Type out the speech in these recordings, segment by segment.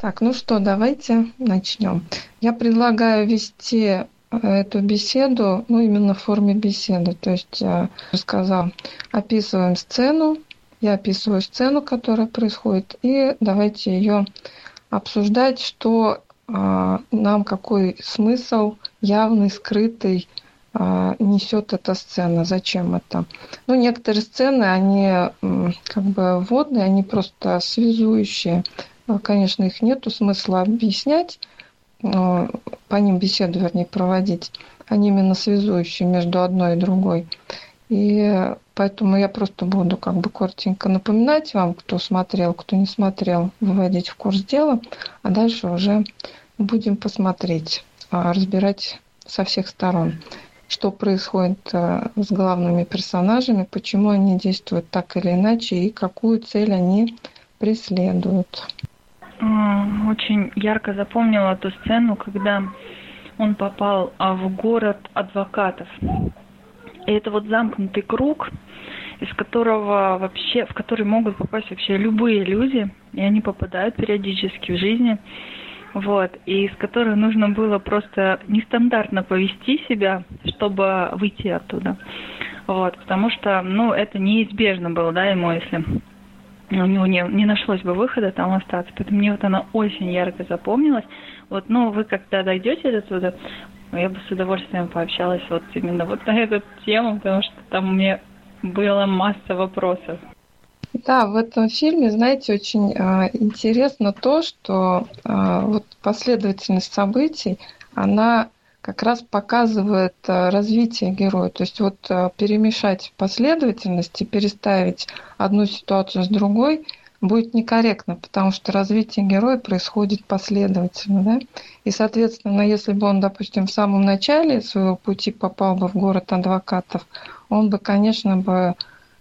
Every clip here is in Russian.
Так, ну что, давайте начнем. Я предлагаю вести э, эту беседу, ну, именно в форме беседы. То есть я рассказал, описываем сцену, я описываю сцену, которая происходит, и давайте ее обсуждать, что а, нам какой смысл явный, скрытый а, несет эта сцена, зачем это. Ну, некоторые сцены, они как бы вводные, они просто связующие. Ну, конечно, их нету смысла объяснять, по ним беседу, вернее, проводить. Они именно связующие между одной и другой. И поэтому я просто буду как бы коротенько напоминать вам, кто смотрел, кто не смотрел, выводить в курс дела, а дальше уже будем посмотреть, а, разбирать со всех сторон, что происходит а, с главными персонажами, почему они действуют так или иначе и какую цель они преследуют. Очень ярко запомнила ту сцену, когда он попал а, в город адвокатов. И это вот замкнутый круг, из которого вообще, в который могут попасть вообще любые люди, и они попадают периодически в жизни, вот, и из которого нужно было просто нестандартно повести себя, чтобы выйти оттуда, вот, потому что, ну, это неизбежно было, да, ему, если у него не, не нашлось бы выхода там остаться. Поэтому мне вот она очень ярко запомнилась. Вот, ну, вы когда дойдете до туда, я бы с удовольствием пообщалась вот именно вот на эту тему, потому что там у меня была масса вопросов. Да, в этом фильме, знаете, очень э, интересно то, что э, вот последовательность событий, она как раз показывает э, развитие героя. То есть вот э, перемешать последовательность и переставить одну ситуацию с другой будет некорректно, потому что развитие героя происходит последовательно. Да? И, соответственно, если бы он, допустим, в самом начале своего пути попал бы в город адвокатов, он бы, конечно, бы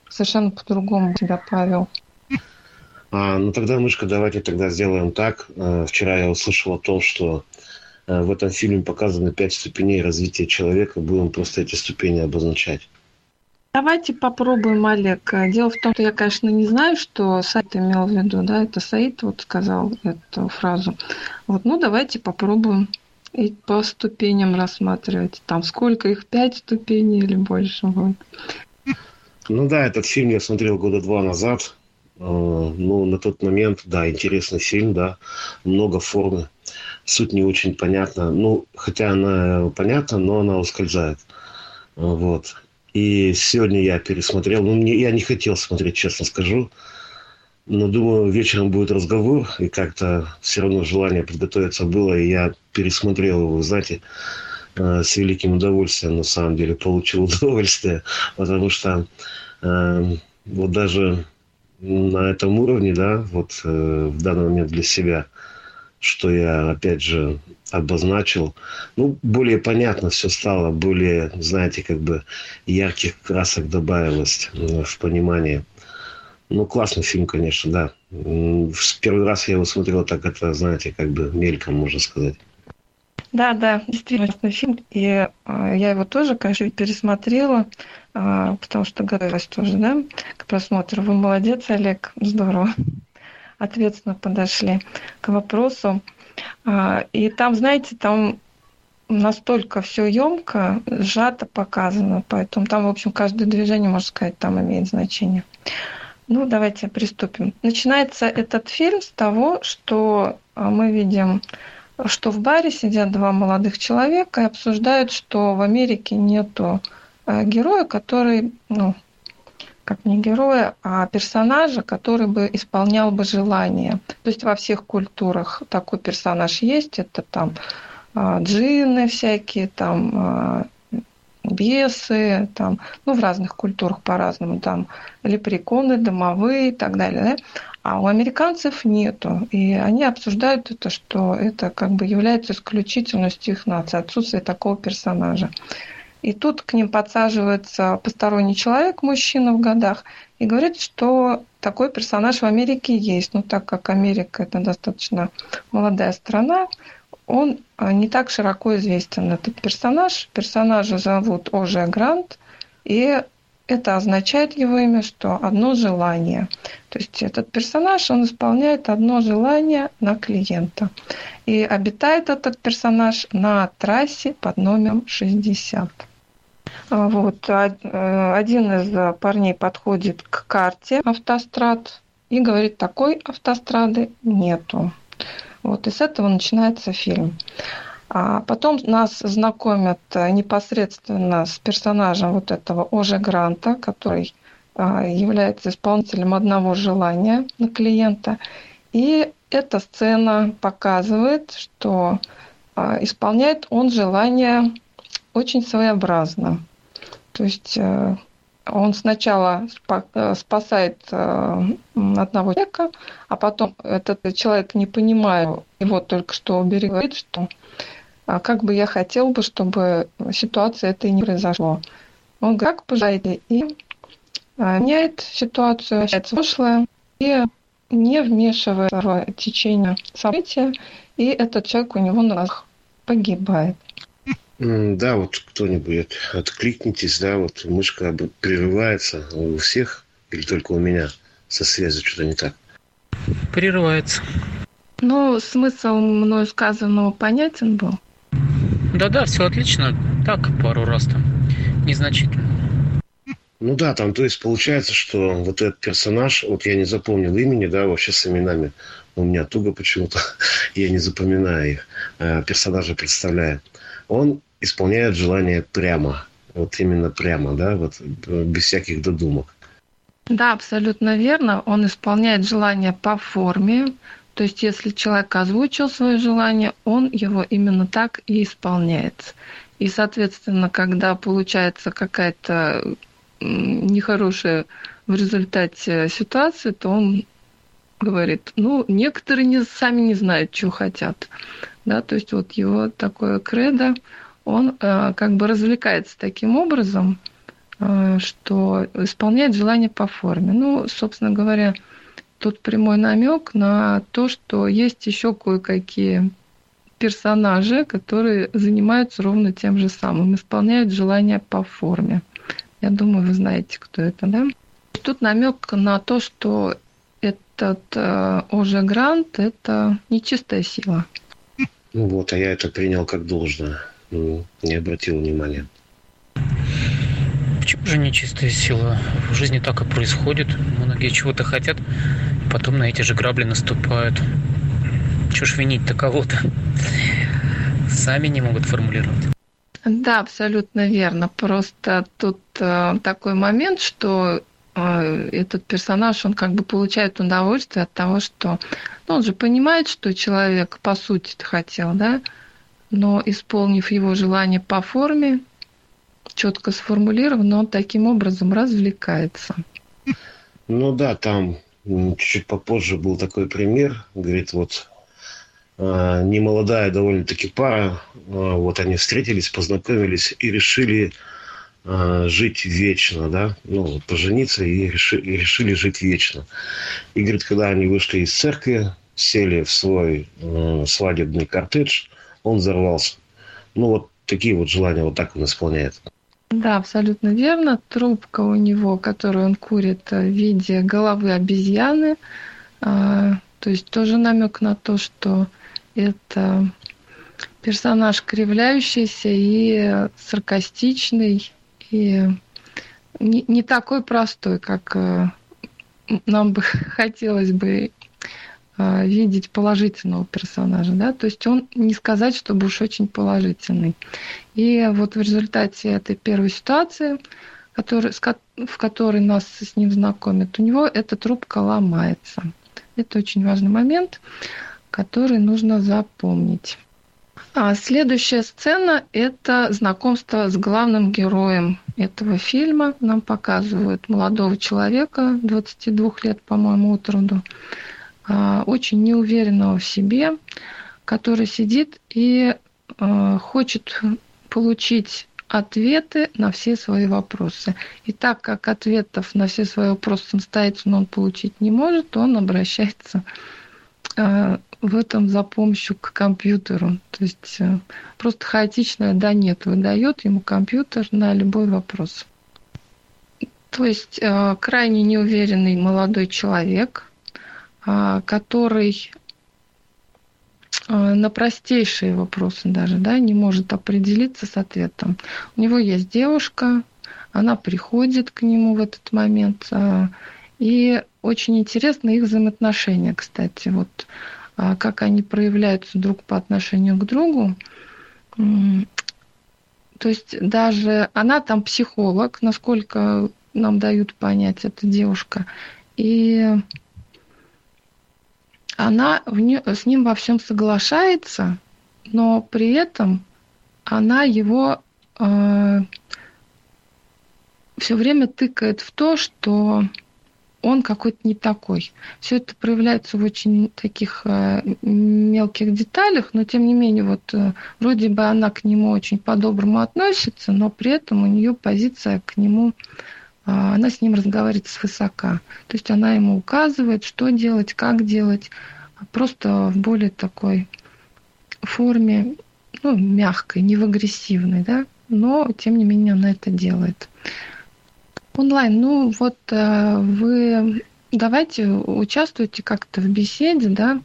совершенно по-другому себя повел. А, ну тогда, Мышка, давайте тогда сделаем так. Э, вчера я услышал о том, что в этом фильме показаны пять ступеней развития человека. Будем просто эти ступени обозначать. Давайте попробуем, Олег. Дело в том, что я, конечно, не знаю, что Саид имел в виду, да, это Саид вот сказал эту фразу. Вот, ну, давайте попробуем и по ступеням рассматривать. Там сколько их, пять ступеней или больше будет? Ну да, этот фильм я смотрел года два назад. Э, ну, на тот момент, да, интересный фильм, да, много формы суть не очень понятна. Ну, хотя она понятна, но она ускользает. Вот. И сегодня я пересмотрел. Ну, мне, я не хотел смотреть, честно скажу. Но думаю, вечером будет разговор, и как-то все равно желание подготовиться было, и я пересмотрел его, знаете, э, с великим удовольствием, на самом деле, получил удовольствие, потому что э, вот даже на этом уровне, да, вот э, в данный момент для себя – что я, опять же, обозначил. Ну, более понятно все стало, более, знаете, как бы ярких красок добавилось э, в понимании. Ну, классный фильм, конечно, да. В первый раз я его смотрел так, это, знаете, как бы мельком, можно сказать. Да, да, действительно фильм. И э, я его тоже, конечно, пересмотрела, э, потому что готовилась тоже, да, к просмотру. Вы молодец, Олег, здорово ответственно подошли к вопросу. А, и там, знаете, там настолько все емко, сжато показано, поэтому там, в общем, каждое движение, можно сказать, там имеет значение. Ну, давайте приступим. Начинается этот фильм с того, что а, мы видим, что в баре сидят два молодых человека и обсуждают, что в Америке нету а, героя, который, ну, как не героя, а персонажа, который бы исполнял бы желание. То есть во всех культурах такой персонаж есть. Это там а, джинны всякие, там а, бесы, там, ну, в разных культурах по-разному, там лепреконы, домовые и так далее. Да? А у американцев нету. И они обсуждают это, что это как бы является исключительностью их нации, отсутствие такого персонажа. И тут к ним подсаживается посторонний человек, мужчина в годах, и говорит, что такой персонаж в Америке есть. Но так как Америка это достаточно молодая страна, он а, не так широко известен, этот персонаж. Персонажа зовут Оже Грант, и это означает его имя, что одно желание. То есть этот персонаж, он исполняет одно желание на клиента. И обитает этот персонаж на трассе под номером 60. А, вот. Э, один из парней подходит к карте автострад и говорит, такой автострады нету. Вот, и с этого начинается фильм. А потом нас знакомят э, непосредственно с персонажем вот этого Оже Гранта, который а, является исполнителем одного желания на клиента. И эта сцена показывает, что а, исполняет он желание очень своеобразно. То есть э, он сначала э, спасает одного человека, а потом этот человек, не понимая его только что убери, говорит, что а как бы я хотел бы, чтобы ситуация этой не произошло. Он говорит, как пожелаете, и меняет ситуацию, возвращается в прошлое и не вмешивается в течение события, и этот человек у него на погибает. Да, вот кто-нибудь откликнитесь, да, вот мышка прерывается у всех или только у меня со связью что-то не так? Прерывается. Ну, смысл мною сказанного понятен был. Да-да, все отлично. Так, пару раз там. Незначительно. Ну да, там, то есть получается, что вот этот персонаж, вот я не запомнил имени, да, вообще с именами у меня туго почему-то, я не запоминаю их, э, персонажа представляю. Он исполняет желание прямо, вот именно прямо, да, вот без всяких додумок. Да, абсолютно верно. Он исполняет желание по форме, то есть, если человек озвучил свое желание, он его именно так и исполняет. И, соответственно, когда получается какая-то нехорошая в результате ситуация, то он говорит, ну, некоторые не, сами не знают, что хотят. Да, то есть вот его такое кредо, он э, как бы развлекается таким образом, э, что исполняет желание по форме. Ну, собственно говоря, тут прямой намек на то, что есть еще кое-какие персонажи, которые занимаются ровно тем же самым, исполняют желания по форме. Я думаю, вы знаете, кто это, да? Тут намек на то, что этот э, Оже Грант – это нечистая сила. Ну вот, а я это принял как должное. Ну, не обратил внимания. Почему же нечистая сила? В жизни так и происходит. Многие чего-то хотят, потом на эти же грабли наступают. Чего ж винить-то кого-то? Сами не могут формулировать. Да, абсолютно верно. Просто тут э, такой момент, что э, этот персонаж, он как бы получает удовольствие от того, что ну, он же понимает, что человек по сути хотел, да, но исполнив его желание по форме, четко сформулирован, но он таким образом развлекается. Ну да, там чуть попозже был такой пример. Говорит, вот а, немолодая довольно-таки пара, а, вот они встретились, познакомились и решили а, жить вечно, да, ну, пожениться и, реши, и решили жить вечно. И, говорит, когда они вышли из церкви, сели в свой э, свадебный кортедж, он взорвался. Ну, вот такие вот желания, вот так он исполняет. Да, абсолютно верно. Трубка у него, которую он курит в виде головы обезьяны, а, то есть тоже намек на то, что это персонаж кривляющийся и саркастичный, и не, не такой простой, как э, нам бы хотелось бы видеть положительного персонажа, да, то есть он не сказать, чтобы уж очень положительный. И вот в результате этой первой ситуации, который, в которой нас с ним знакомят, у него эта трубка ломается. Это очень важный момент, который нужно запомнить. А следующая сцена – это знакомство с главным героем этого фильма. Нам показывают молодого человека, 22 лет, по-моему, от роду, а, очень неуверенного в себе, который сидит и а, хочет получить ответы на все свои вопросы. И так как ответов на все свои вопросы самостоятельно он получить не может, он обращается а, в этом за помощью к компьютеру. То есть просто хаотичное «да» «нет» выдает ему компьютер на любой вопрос. То есть э, крайне неуверенный молодой человек, э, который э, на простейшие вопросы даже да, не может определиться с ответом. У него есть девушка, она приходит к нему в этот момент, и очень интересны их взаимоотношения, кстати, вот как они проявляются друг по отношению к другу. То есть даже она там психолог, насколько нам дают понять эта девушка. И она не, с ним во всем соглашается, но при этом она его э, все время тыкает в то, что он какой-то не такой. Все это проявляется в очень таких э, мелких деталях, но тем не менее, вот э, вроде бы она к нему очень по-доброму относится, но при этом у нее позиция к нему, она с ним разговаривает свысока. То есть она ему указывает, что делать, как делать, просто в более такой форме, ну, мягкой, не в агрессивной, да, но тем не менее она это делает. Онлайн, ну вот э, вы давайте участвуйте как-то в беседе, да,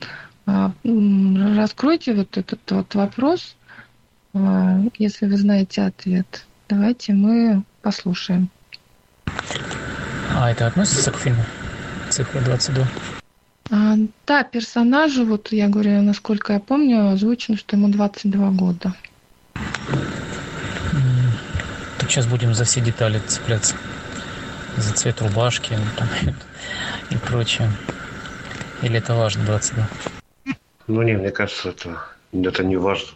а, раскройте вот этот вот вопрос, а, если вы знаете ответ. Давайте мы послушаем. А это относится к фильму? Цифра 22? А, да, персонажу, вот я говорю, насколько я помню, озвучено, что ему 22 года. Так сейчас будем за все детали цепляться за цвет рубашки ну, там, и прочее. Или это важно 22? Ну, не, мне кажется, это, это не важно.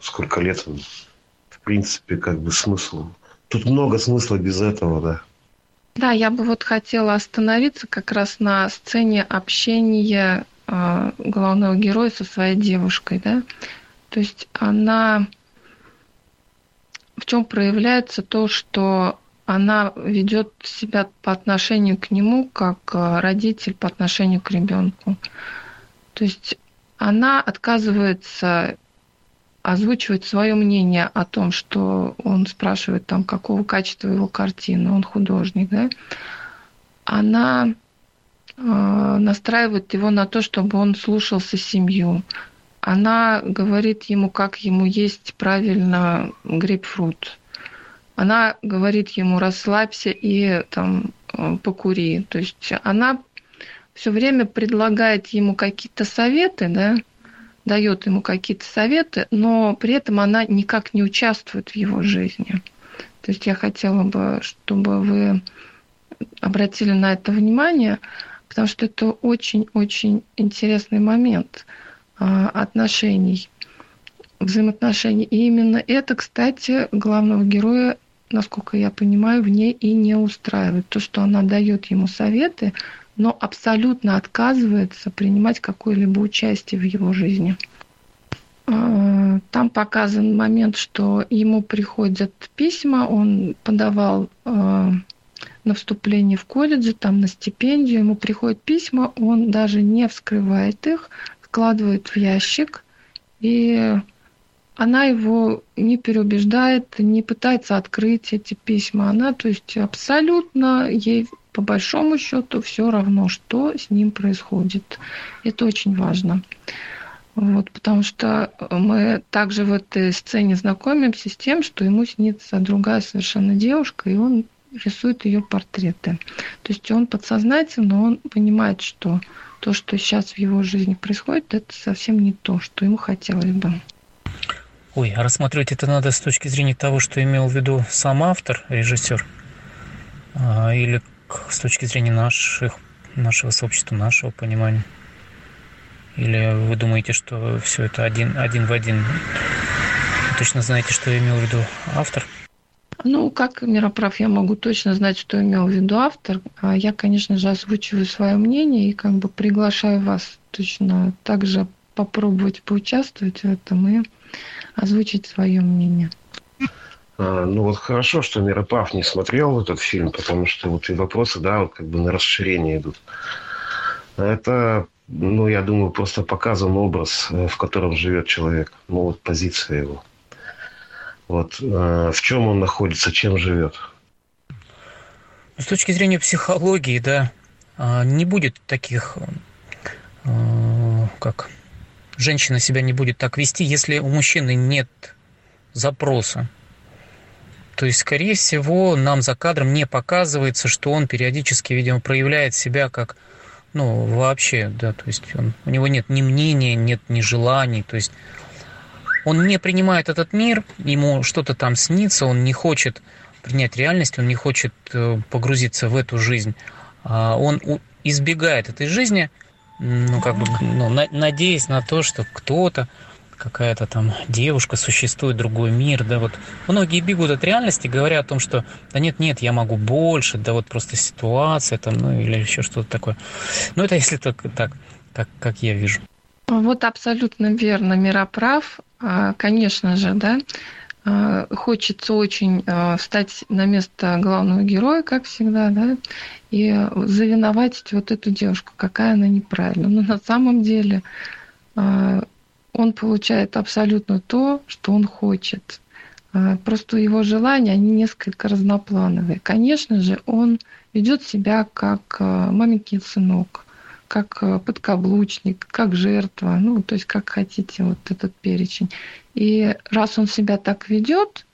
сколько лет В принципе, как бы смысл. Тут много смысла без этого, да. Да, я бы вот хотела остановиться как раз на сцене общения э, главного героя со своей девушкой, да. То есть она в чем проявляется то, что она ведет себя по отношению к нему как э, родитель по отношению к ребенку. То есть она отказывается озвучивать свое мнение о том, что он спрашивает там, какого качества его картины, он художник, да, она э, настраивает его на то, чтобы он слушался семью. Она говорит ему, как ему есть правильно грейпфрут она говорит ему расслабься и там э, покури. То есть она все время предлагает ему какие-то советы, да, дает ему какие-то советы, но при этом она никак не участвует в его жизни. То есть я хотела бы, чтобы вы обратили на это внимание, потому что это очень-очень интересный момент а, отношений, взаимоотношений. И именно это, кстати, главного героя насколько я понимаю, в ней и не устраивает. То, что она дает ему советы, но абсолютно отказывается принимать какое-либо участие в его жизни. А, там показан момент, что ему приходят письма, он подавал а, на вступление в колледж, там на стипендию, ему приходят письма, он даже не вскрывает их, складывает в ящик и она его не переубеждает, не пытается открыть эти письма. Она, то есть, абсолютно ей по большому счету все равно, что с ним происходит. Это очень важно. Вот, потому что мы также в этой сцене знакомимся с тем, что ему снится другая совершенно девушка, и он рисует ее портреты. То есть он подсознательно, он понимает, что то, что сейчас в его жизни происходит, это совсем не то, что ему хотелось бы. Ой, а рассматривать это надо с точки зрения того, что имел в виду сам автор, режиссер, а, с точки зрения наших, нашего сообщества, нашего понимания? Или вы думаете, что все это один, один в один? Вы точно знаете, что имел в виду автор? Ну, как мироправ, я могу точно знать, что имел в виду автор. А я, конечно же, озвучиваю свое мнение и как бы приглашаю вас точно также попробовать поучаствовать в этом и озвучить свое мнение. А, ну вот хорошо, что Мироплав не смотрел этот фильм, потому что вот и вопросы, да, вот как бы на расширение идут. Это, ну, я думаю, просто показан образ, э, в котором живет человек, ну вот позиция его. Вот э, в чем он находится, чем живет. С точки зрения психологии, да, а, не будет таких, а, как женщина себя не будет так вести, если у мужчины нет запроса. То есть, скорее всего, нам за кадром не показывается, что он периодически, видимо, проявляет себя как, ну, вообще, да, то есть он, у него нет ни мнения, нет ни желаний, то есть он не принимает этот мир, ему что-то там снится, он не хочет принять реальность, он не хочет э, погрузиться в эту жизнь. А он избегает этой жизни, ну, как бы, ну, надеясь на то, что кто-то, какая-то там девушка, существует другой мир, да, вот многие бегут от реальности, говоря о том, что да нет, нет, я могу больше, да вот просто ситуация там, ну или еще что-то такое. Ну это если только так, как, как я вижу. Вот абсолютно верно, Мироправ, а, конечно же, да, а, хочется очень а, встать на место главного героя, как всегда, да, и завиноватить вот эту девушку, какая она неправильная. Но на самом деле он получает абсолютно то, что он хочет. Просто его желания, они несколько разноплановые. Конечно же, он ведет себя как маленький сынок, как подкаблучник, как жертва, ну, то есть как хотите, вот этот перечень. И раз он себя так ведет,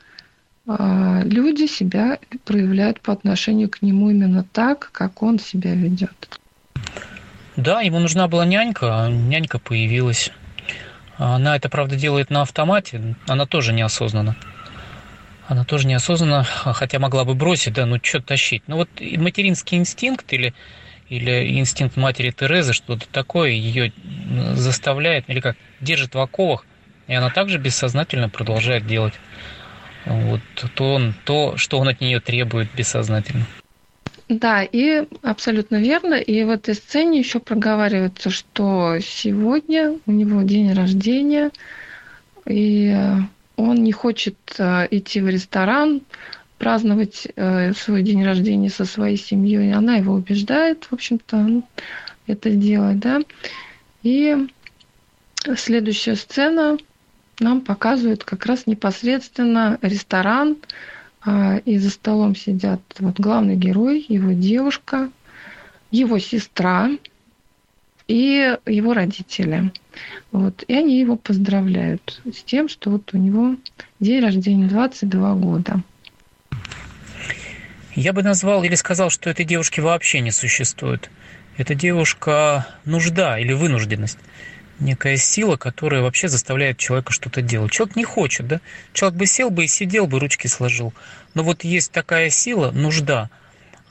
а, люди себя проявляют по отношению к нему именно так, как он себя ведет. Да, ему нужна была нянька, а нянька появилась. Она это, правда, делает на автомате, она тоже неосознанно. Она тоже неосознанно, хотя могла бы бросить, да, ну что тащить. Ну вот материнский инстинкт или, или инстинкт матери Терезы, что-то такое, ее заставляет, или как, держит в оковах, и она также бессознательно продолжает делать вот, то, он, то, что он от нее требует бессознательно. Да, и абсолютно верно. И в этой сцене еще проговаривается, что сегодня у него день рождения, и он не хочет э, идти в ресторан, праздновать э, свой день рождения со своей семьей. Она его убеждает, в общем-то, это сделать, да. И следующая сцена нам показывают как раз непосредственно ресторан, и за столом сидят вот главный герой, его девушка, его сестра и его родители. Вот. И они его поздравляют с тем, что вот у него день рождения 22 года. Я бы назвал или сказал, что этой девушки вообще не существует. Эта девушка нужда или вынужденность некая сила, которая вообще заставляет человека что-то делать. Человек не хочет, да? Человек бы сел бы и сидел бы, ручки сложил. Но вот есть такая сила, нужда.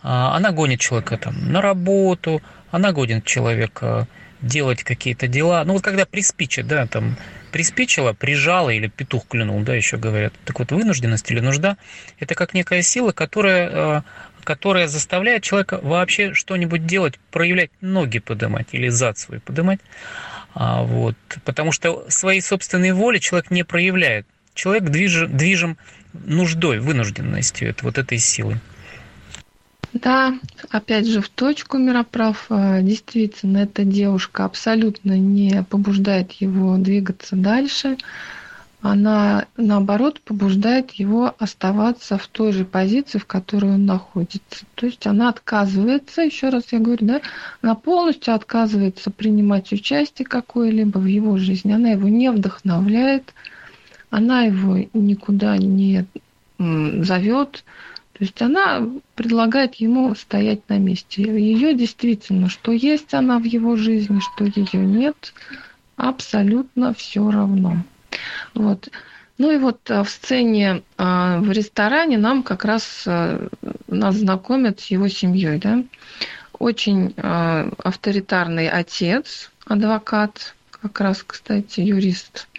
А, она гонит человека там на работу, она гонит человека делать какие-то дела. Ну вот когда приспичит, да, там приспичило, прижало или петух клюнул, да, еще говорят. Так вот, вынужденность или нужда – это как некая сила, которая, а, которая заставляет человека вообще что-нибудь делать, проявлять ноги подымать или зад свой подымать. А, вот, потому что своей собственной воли человек не проявляет. Человек движим, движим нуждой, вынужденностью, это вот этой силой. Да, опять же, в точку Мироправ. А, действительно, эта девушка абсолютно не побуждает его двигаться дальше она, наоборот, побуждает его оставаться в той же позиции, в которой он находится. То есть она отказывается, еще раз я говорю, да, она полностью отказывается принимать участие какое-либо в его жизни. Она его не вдохновляет, она его никуда не зовет. То есть она предлагает ему стоять на месте. Ее действительно, что есть она в его жизни, что ее нет, абсолютно все равно. Вот. Ну и вот а, в сцене а, в ресторане нам как раз а, нас знакомят с его семьей, да. Очень авторитарный отец, адвокат, как раз, кстати, юрист,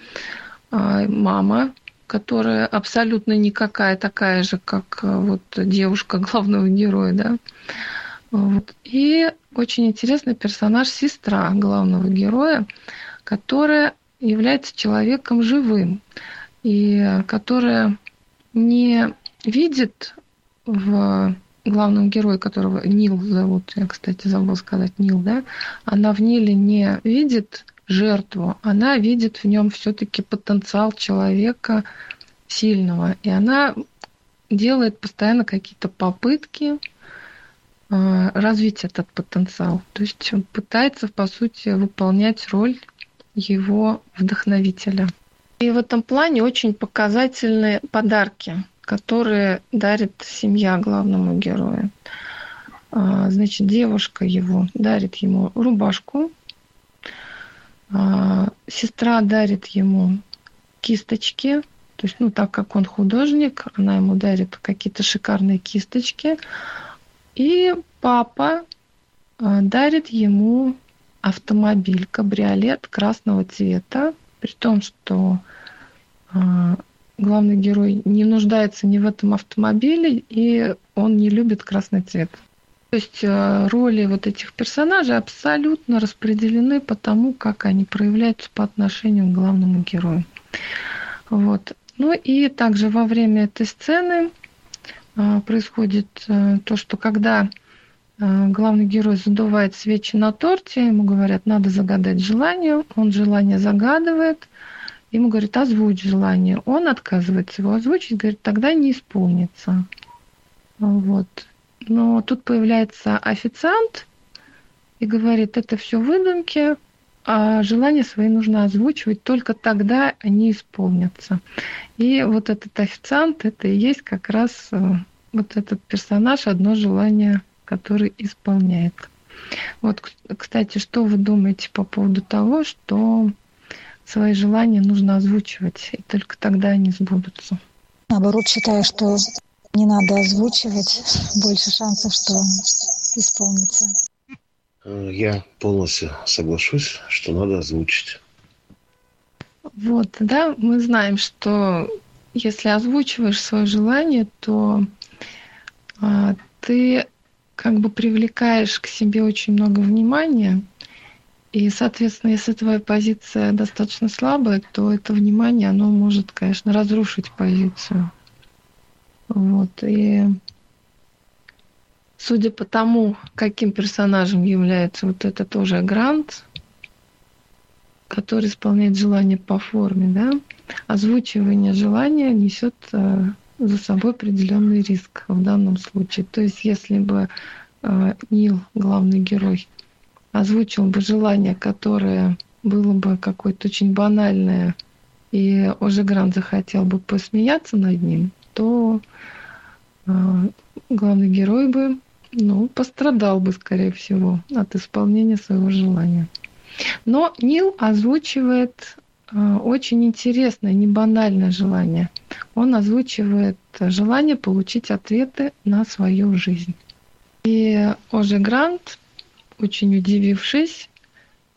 мама, которая абсолютно никакая такая же, как вот девушка главного героя, да. Вот. И очень интересный персонаж сестра главного героя, которая является человеком живым, и которая не видит в главном герое, которого Нил зовут, я, кстати, забыла сказать Нил, да, она в Ниле не видит жертву, она видит в нем все-таки потенциал человека сильного, и она делает постоянно какие-то попытки а, развить этот потенциал. То есть пытается, по сути, выполнять роль его вдохновителя. И в этом плане очень показательные подарки, которые дарит семья главному герою. А, значит, девушка его дарит ему рубашку, а, сестра дарит ему кисточки, то есть, ну, так как он художник, она ему дарит какие-то шикарные кисточки. И папа а, дарит ему автомобиль, кабриолет красного цвета, при том, что главный герой не нуждается ни в этом автомобиле, и он не любит красный цвет. То есть э, роли вот этих персонажей абсолютно распределены по тому, как они проявляются по отношению к главному герою. Вот. Ну и также во время этой сцены э, происходит э, то, что когда главный герой задувает свечи на торте, ему говорят, надо загадать желание, он желание загадывает, ему говорит, озвучь желание. Он отказывается его озвучить, говорит, тогда не исполнится. Вот. Но тут появляется официант и говорит, это все выдумки, а желания свои нужно озвучивать, только тогда они исполнятся. И вот этот официант, это и есть как раз э, вот этот персонаж, одно желание, который исполняет. Вот, кстати, что вы думаете по поводу того, что свои желания нужно озвучивать, и только тогда они сбудутся? Наоборот, считаю, что не надо озвучивать, больше шансов, что исполнится. Я полностью соглашусь, что надо озвучить. Вот, да, мы знаем, что если озвучиваешь свое желание, то а, ты как бы привлекаешь к себе очень много внимания, и, соответственно, если твоя позиция достаточно слабая, то это внимание, оно может, конечно, разрушить позицию. Вот. И судя по тому, каким персонажем является вот это тоже Грант, который исполняет желание по форме, да, озвучивание желания несет э, за собой определенный риск в данном случае. То есть, если бы э, Нил, главный герой, озвучил бы желание, которое было бы какое-то очень банальное, и уже Грант захотел бы посмеяться над ним, то э, главный герой бы ну, пострадал бы, скорее всего, от исполнения своего желания. Но Нил озвучивает очень интересное, не банальное желание. Он озвучивает желание получить ответы на свою жизнь. И Оже Грант, очень удивившись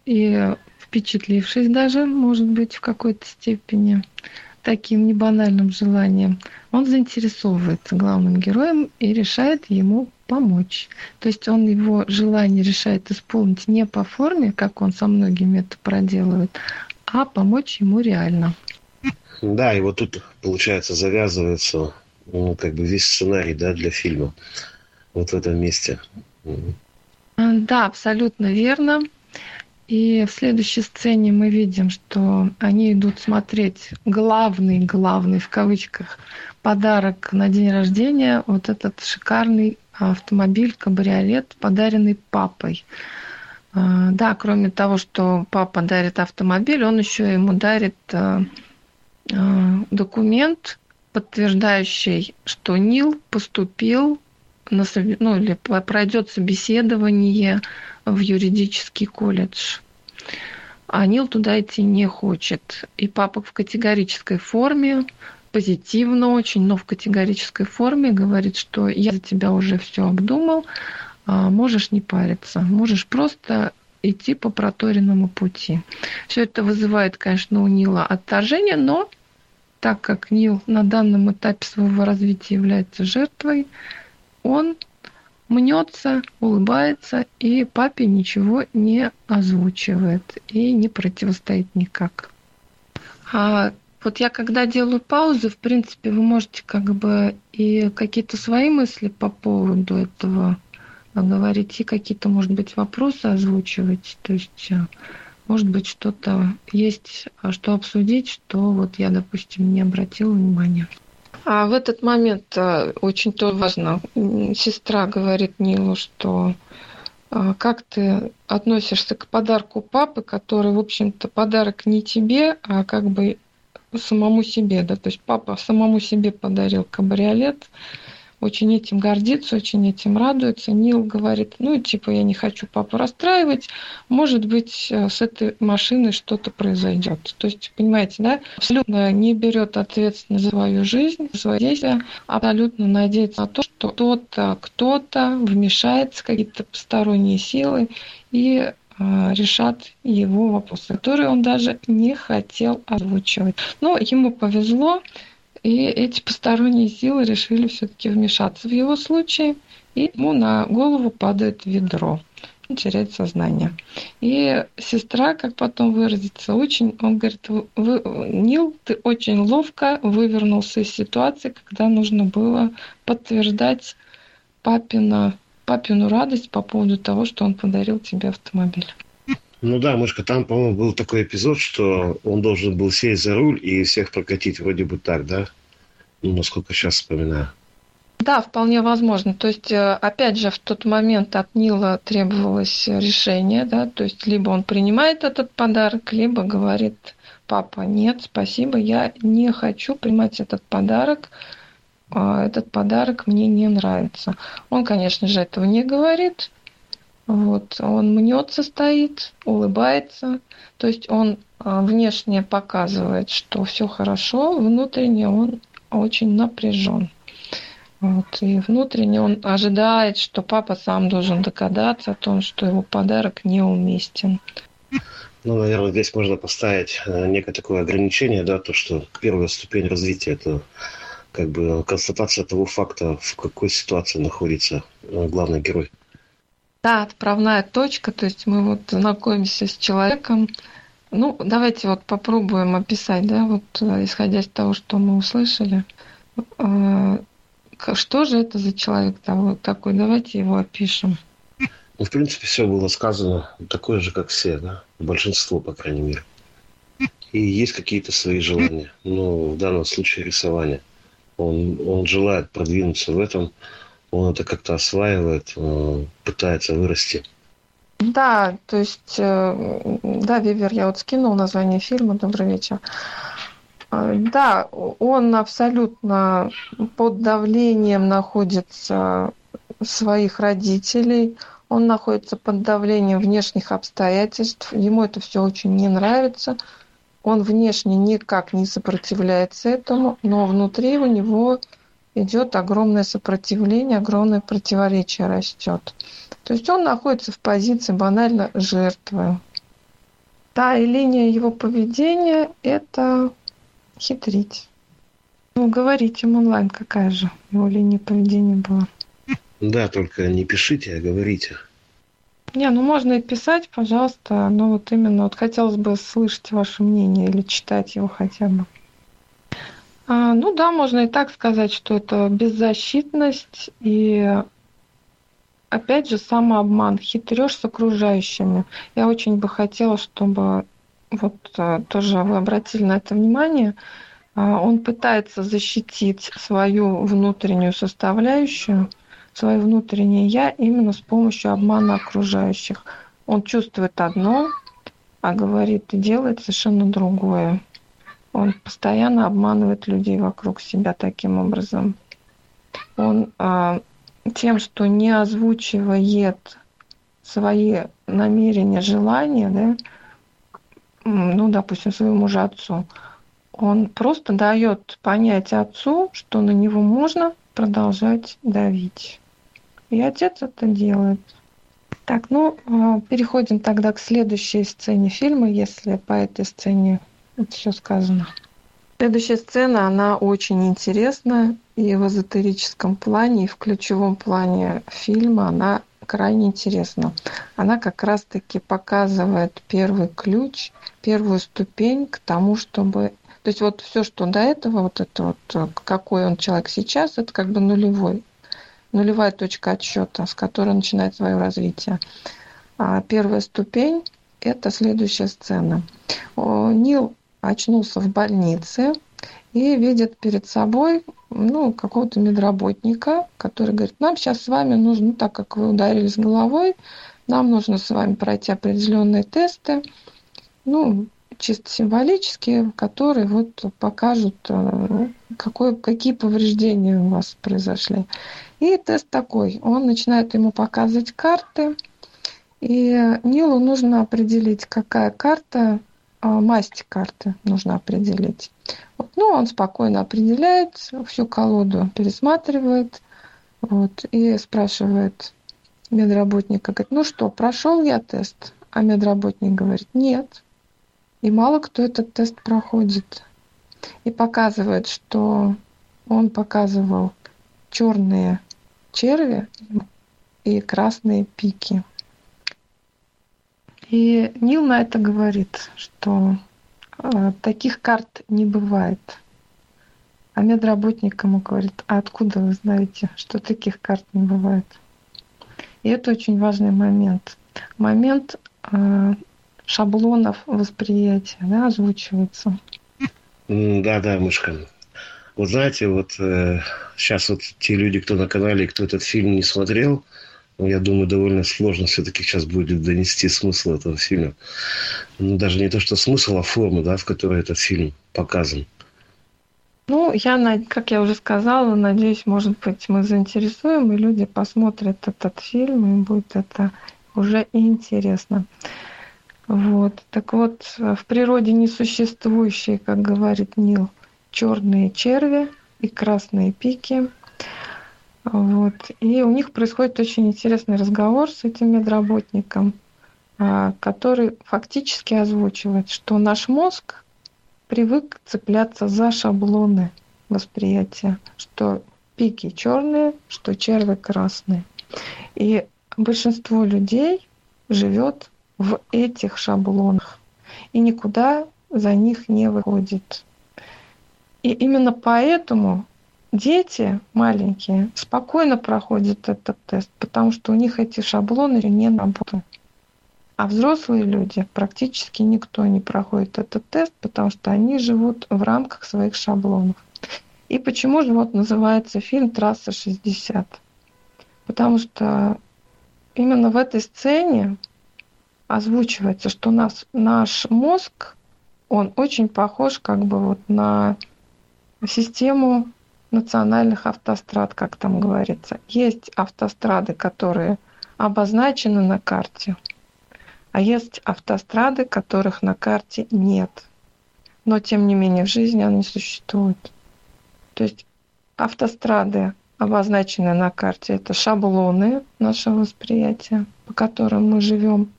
и впечатлившись даже, может быть, в какой-то степени, таким небанальным желанием, он заинтересовывается главным героем и решает ему помочь. То есть он его желание решает исполнить не по форме, как он со многими это проделывает, а помочь ему реально. Да, и вот тут, получается, завязывается ну, как бы весь сценарий да, для фильма. Вот в этом месте. Да, абсолютно верно. И в следующей сцене мы видим, что они идут смотреть главный, главный в кавычках подарок на день рождения, вот этот шикарный автомобиль, кабриолет, подаренный папой. А, да, кроме того, что папа дарит автомобиль, он еще ему дарит а, а, документ, подтверждающий, что Нил поступил на, ну, или пройдет собеседование в юридический колледж. А Нил туда идти не хочет. И папа в категорической форме, позитивно очень, но в категорической форме говорит, что я за тебя уже все обдумал, можешь не париться, можешь просто идти по проторенному пути. Все это вызывает, конечно, у Нила отторжение, но так как Нил на данном этапе своего развития является жертвой, он мнется, улыбается, и папе ничего не озвучивает и не противостоит никак. А вот я когда делаю паузы, в принципе, вы можете как бы и какие-то свои мысли по поводу этого говорить, и какие-то, может быть, вопросы озвучивать. То есть, э, может быть, что-то есть, а что обсудить, что вот я, допустим, не обратила внимания. А в этот момент э, очень то важно. Сестра говорит Нилу, что э, как ты относишься к подарку папы, который, в общем-то, подарок не тебе, а как бы самому себе, да, то есть папа самому себе подарил кабриолет, очень этим гордится, очень этим радуется. Нил говорит, ну, типа, я не хочу папу расстраивать, может быть, э, с этой машиной что-то произойдет. То есть, понимаете, да, абсолютно не берет ответственность за свою жизнь, за свои действия, абсолютно надеется на то, что кто-то, кто-то вмешается, какие-то посторонние силы и э, решат его вопросы, которые он даже не хотел озвучивать. Но ему повезло, и эти посторонние силы решили все-таки вмешаться в его случае, и ему на голову падает ведро. Он теряет сознание. И сестра, как потом выразится, очень, он говорит, вы, Нил, ты очень ловко вывернулся из ситуации, когда нужно было подтверждать папина, папину радость по поводу того, что он подарил тебе автомобиль. Ну да, Мышка, там, по-моему, был такой эпизод, что он должен был сесть за руль и всех прокатить вроде бы так, да? Ну, насколько сейчас вспоминаю. Да, вполне возможно. То есть, э, опять же, в тот момент от Нила требовалось решение, да, то есть либо он принимает этот подарок, либо говорит, папа, нет, спасибо, я не хочу принимать этот подарок, а, этот подарок мне не нравится. Он, конечно же, этого не говорит, вот, он мнется стоит, улыбается, то есть он а, внешне показывает, что все хорошо, внутренне он очень напряжен. Вот, и внутренне он ожидает, что папа сам должен догадаться о том, что его подарок неуместен. Ну, наверное, здесь можно поставить э, некое такое ограничение, да, то, что первая ступень развития – это как бы констатация того факта, в какой ситуации находится э, главный герой. Да, отправная точка, то есть мы вот знакомимся с человеком. Ну, давайте вот попробуем описать, да, вот э, исходя из того, что мы услышали. Э, что же это за человек такой? Давайте его опишем. Ну, в принципе, все было сказано такое же, как все, да? Большинство, по крайней мере. И есть какие-то свои желания. Но в данном случае рисование. Он, он желает продвинуться в этом, он это как-то осваивает, э, пытается вырасти. Да, то есть, э, да, Вивер, я вот скинул название фильма «Добрый вечер». Э, да, он абсолютно под давлением находится своих родителей, он находится под давлением внешних обстоятельств, ему это все очень не нравится, он внешне никак не сопротивляется этому, но внутри у него идет огромное сопротивление, огромное противоречие растет. То есть он находится в позиции банально жертвы. Та и линия его поведения – это хитрить. Ну, говорите им онлайн, какая же его линия поведения была. Да, только не пишите, а говорите. Не, ну можно и писать, пожалуйста, но вот именно вот хотелось бы слышать ваше мнение или читать его хотя бы. А, ну да, можно и так сказать, что это беззащитность и опять же самообман, хитрешь с окружающими. Я очень бы хотела, чтобы вот а, тоже вы обратили на это внимание. А, он пытается защитить свою внутреннюю составляющую, свое внутреннее я именно с помощью обмана окружающих. Он чувствует одно, а говорит и делает совершенно другое. Он постоянно обманывает людей вокруг себя таким образом. Он а, тем, что не озвучивает свои намерения, желания, да, ну, допустим, своему же отцу, он просто дает понять отцу, что на него можно продолжать давить. И отец это делает. Так, ну, а, переходим тогда к следующей сцене фильма, если по этой сцене это все сказано. Следующая сцена, она очень интересная и в эзотерическом плане, и в ключевом плане фильма она крайне интересна. Она как раз-таки показывает первый ключ, первую ступень к тому, чтобы... То есть вот все, что до этого, вот это вот, какой он человек сейчас, это как бы нулевой, нулевая точка отсчета, с которой начинает свое развитие. А первая ступень – это следующая сцена. Нил очнулся в больнице и видит перед собой ну, какого-то медработника, который говорит, нам сейчас с вами нужно, ну, так как вы ударились головой, нам нужно с вами пройти определенные тесты, ну, чисто символические, которые вот покажут, э, какой, какие повреждения у вас произошли. И тест такой. Он начинает ему показывать карты, и Нилу нужно определить, какая карта, масть карты нужно определить. Вот, ну, он спокойно определяет, всю колоду пересматривает, вот, и спрашивает медработника, говорит, ну что, прошел я тест? А медработник говорит, нет. И мало кто этот тест проходит. И показывает, что он показывал черные черви и красные пики. И Нил на это говорит, что э, таких карт не бывает. А медработник ему говорит, а откуда вы знаете, что таких карт не бывает? И это очень важный момент. Момент э, шаблонов восприятия да, озвучивается. Да, да, мышка. Вот знаете, вот э, сейчас вот те люди, кто на канале, кто этот фильм не смотрел, я думаю, довольно сложно все-таки сейчас будет донести смысл этого фильма. Ну, даже не то, что смысл, а форму, да, в которой этот фильм показан. Ну, я, как я уже сказала, надеюсь, может быть, мы заинтересуем, и люди посмотрят этот фильм, им будет это уже интересно. Вот. Так вот, в природе несуществующие, как говорит Нил, черные черви и красные пики – вот. И у них происходит очень интересный разговор с этим медработником, а, который фактически озвучивает, что наш мозг привык цепляться за шаблоны восприятия, что пики черные, что черви красные. И большинство людей живет в этих шаблонах и никуда за них не выходит. И именно поэтому дети маленькие спокойно проходят этот тест, потому что у них эти шаблоны не работают. А взрослые люди, практически никто не проходит этот тест, потому что они живут в рамках своих шаблонов. И почему же вот называется фильм «Трасса 60»? Потому что именно в этой сцене озвучивается, что нас, наш мозг, он очень похож как бы вот на систему национальных автострад, как там говорится. Есть автострады, которые обозначены на карте, а есть автострады, которых на карте нет. Но, тем не менее, в жизни они существуют. То есть автострады, обозначенные на карте, это шаблоны нашего восприятия, по которым мы живем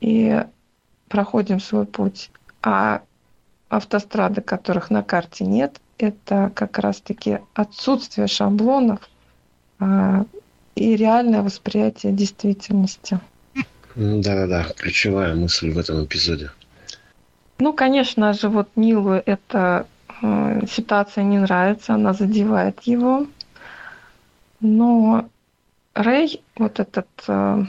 и проходим свой путь. А автострады, которых на карте нет, это как раз-таки отсутствие шаблонов а, и реальное восприятие действительности. Да-да-да, ключевая мысль в этом эпизоде. Ну, конечно же, вот Нилу эта э, ситуация не нравится, она задевает его. Но Рэй, вот этот э,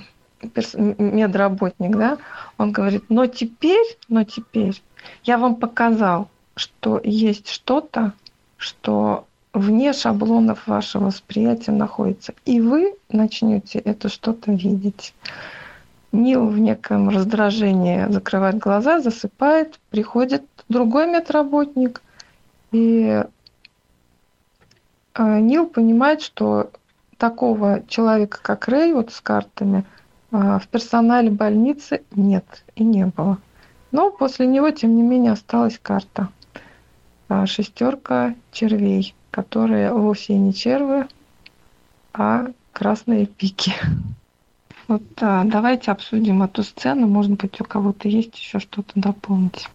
медработник, да, он говорит, но теперь, но теперь я вам показал, что есть что-то, что вне шаблонов вашего восприятия находится. И вы начнете это что-то видеть. Нил в неком раздражении закрывает глаза, засыпает, приходит другой медработник, и э, Нил понимает, что такого человека, как Рэй, вот с картами, э, в персонале больницы нет и не было. Но после него, тем не менее, осталась карта – шестерка червей, которые вовсе не червы, а красные пики. Вот да, давайте обсудим эту сцену. Может быть, у кого-то есть еще что-то дополнить.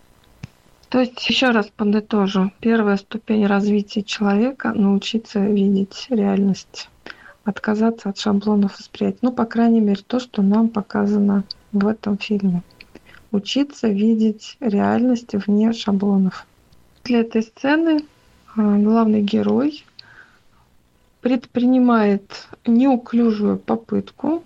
То есть, еще раз подытожу. Первая ступень развития человека – научиться видеть реальность, отказаться от шаблонов восприятия. Ну, по крайней мере, то, что нам показано в этом фильме. Учиться видеть реальность вне шаблонов для этой сцены а, главный герой предпринимает неуклюжую попытку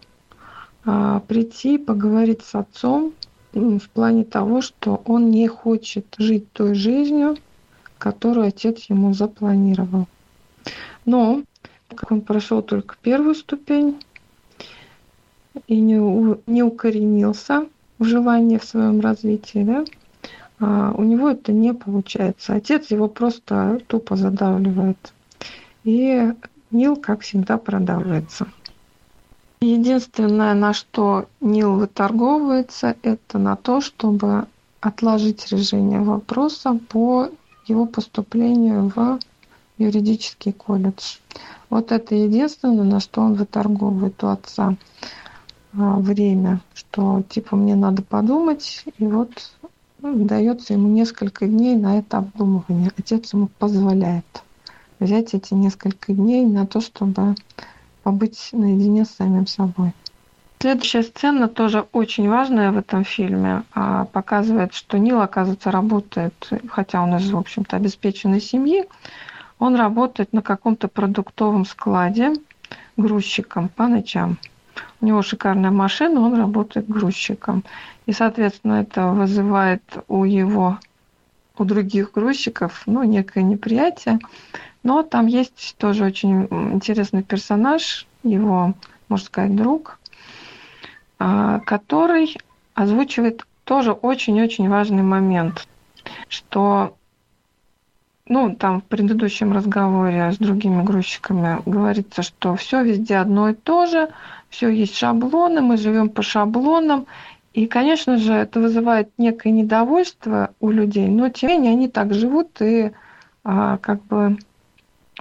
а, прийти поговорить с отцом в плане того, что он не хочет жить той жизнью, которую отец ему запланировал. Но как он прошел только первую ступень и не, у, не укоренился в желании в своем развитии, да, у него это не получается. Отец его просто тупо задавливает. И Нил, как всегда, продавливается. Единственное, на что Нил выторговывается, это на то, чтобы отложить решение вопроса по его поступлению в юридический колледж. Вот это единственное, на что он выторговывает у отца а, время, что типа мне надо подумать, и вот ну, дается ему несколько дней на это обдумывание. Отец ему позволяет взять эти несколько дней на то, чтобы побыть наедине с самим собой. Следующая сцена тоже очень важная в этом фильме. А, показывает, что Нил, оказывается, работает, хотя он из, в общем-то, обеспеченной семьи, он работает на каком-то продуктовом складе грузчиком по ночам. У него шикарная машина, он работает грузчиком. И, соответственно, это вызывает у его, у других грузчиков, ну, некое неприятие. Но там есть тоже очень интересный персонаж, его, можно сказать, друг, а, который озвучивает тоже очень-очень важный момент, что ну, там в предыдущем разговоре с другими грузчиками говорится, что все везде одно и то же, все есть шаблоны, мы живем по шаблонам. И, конечно же, это вызывает некое недовольство у людей, но тем не менее они так живут и а, как бы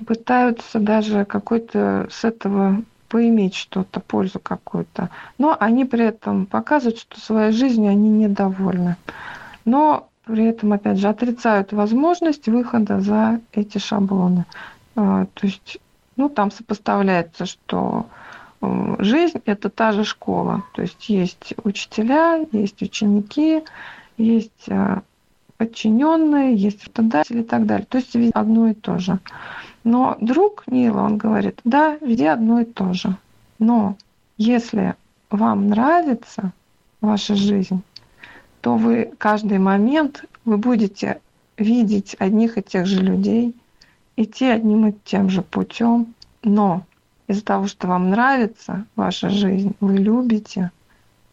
пытаются даже какой-то с этого поиметь что-то, пользу какую-то. Но они при этом показывают, что своей жизнью они недовольны. Но при этом, опять же, отрицают возможность выхода за эти шаблоны. А, то есть, ну, там сопоставляется, что жизнь – это та же школа. То есть есть учителя, есть ученики, есть а, подчиненные, есть работодатели и так далее. То есть одно и то же. Но друг Нила, он говорит, да, везде одно и то же. Но если вам нравится ваша жизнь, то вы каждый момент вы будете видеть одних и тех же людей, идти одним и тем же путем, но из-за того, что вам нравится ваша жизнь, вы любите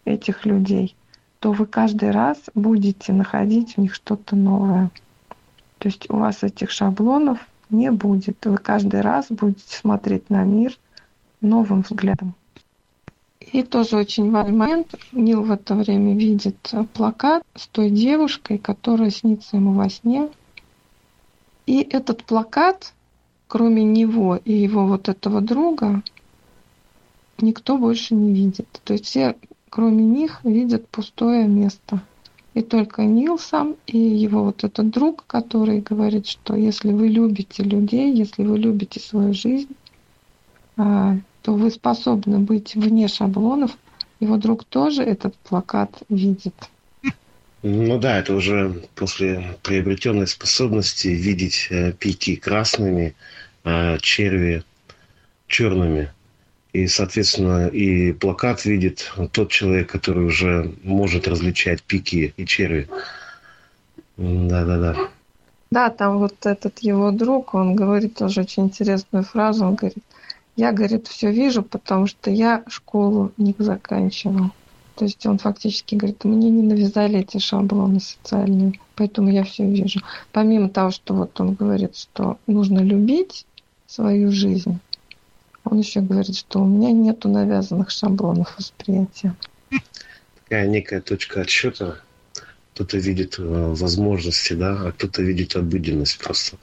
этих людей, то вы каждый раз будете находить в них что-то новое. То есть у вас этих шаблонов не будет. Вы каждый раз будете смотреть на мир новым взглядом. И тоже очень важный момент. Нил в это время видит плакат с той девушкой, которая снится ему во сне. И этот плакат, кроме него и его вот этого друга, никто больше не видит. То есть все, кроме них, видят пустое место. И только Нил сам и его вот этот друг, который говорит, что если вы любите людей, если вы любите свою жизнь, а, то вы способны быть вне шаблонов. Его друг тоже этот плакат видит. Ну да, это уже после приобретенной способности видеть э, пики красными, э, черви черными. И, соответственно, и плакат видит тот человек, который уже может различать пики и черви. Да-да-да. Да, там вот этот его друг, он говорит тоже очень интересную фразу. Он говорит, я, говорит, все вижу, потому что я школу не заканчивал. То есть он фактически говорит, мне не навязали эти шаблоны социальные, поэтому я все вижу. Помимо того, что вот он говорит, что нужно любить свою жизнь, он еще говорит, что у меня нету навязанных шаблонов восприятия. Такая некая точка отсчета. Кто-то видит э, возможности, да, а кто-то видит обыденность просто.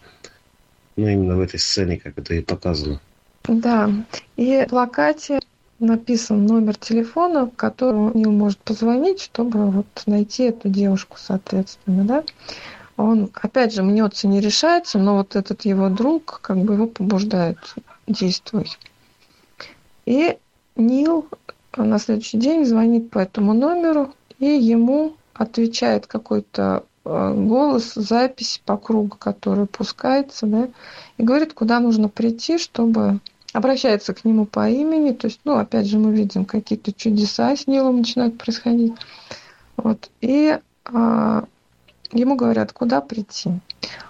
Ну, именно в этой сцене, как это и показано. Да, и в плакате написан номер телефона, к которому Нил может позвонить, чтобы вот найти эту девушку, соответственно, да. Он, опять же, мнется, не решается, но вот этот его друг как бы его побуждает действовать. И Нил на следующий день звонит по этому номеру, и ему отвечает какой-то э, голос, запись по кругу, который пускается, да, и говорит, куда нужно прийти, чтобы обращается к нему по имени, то есть, ну, опять же, мы видим, какие-то чудеса с Нилом начинают происходить. Вот. И а, ему говорят, куда прийти.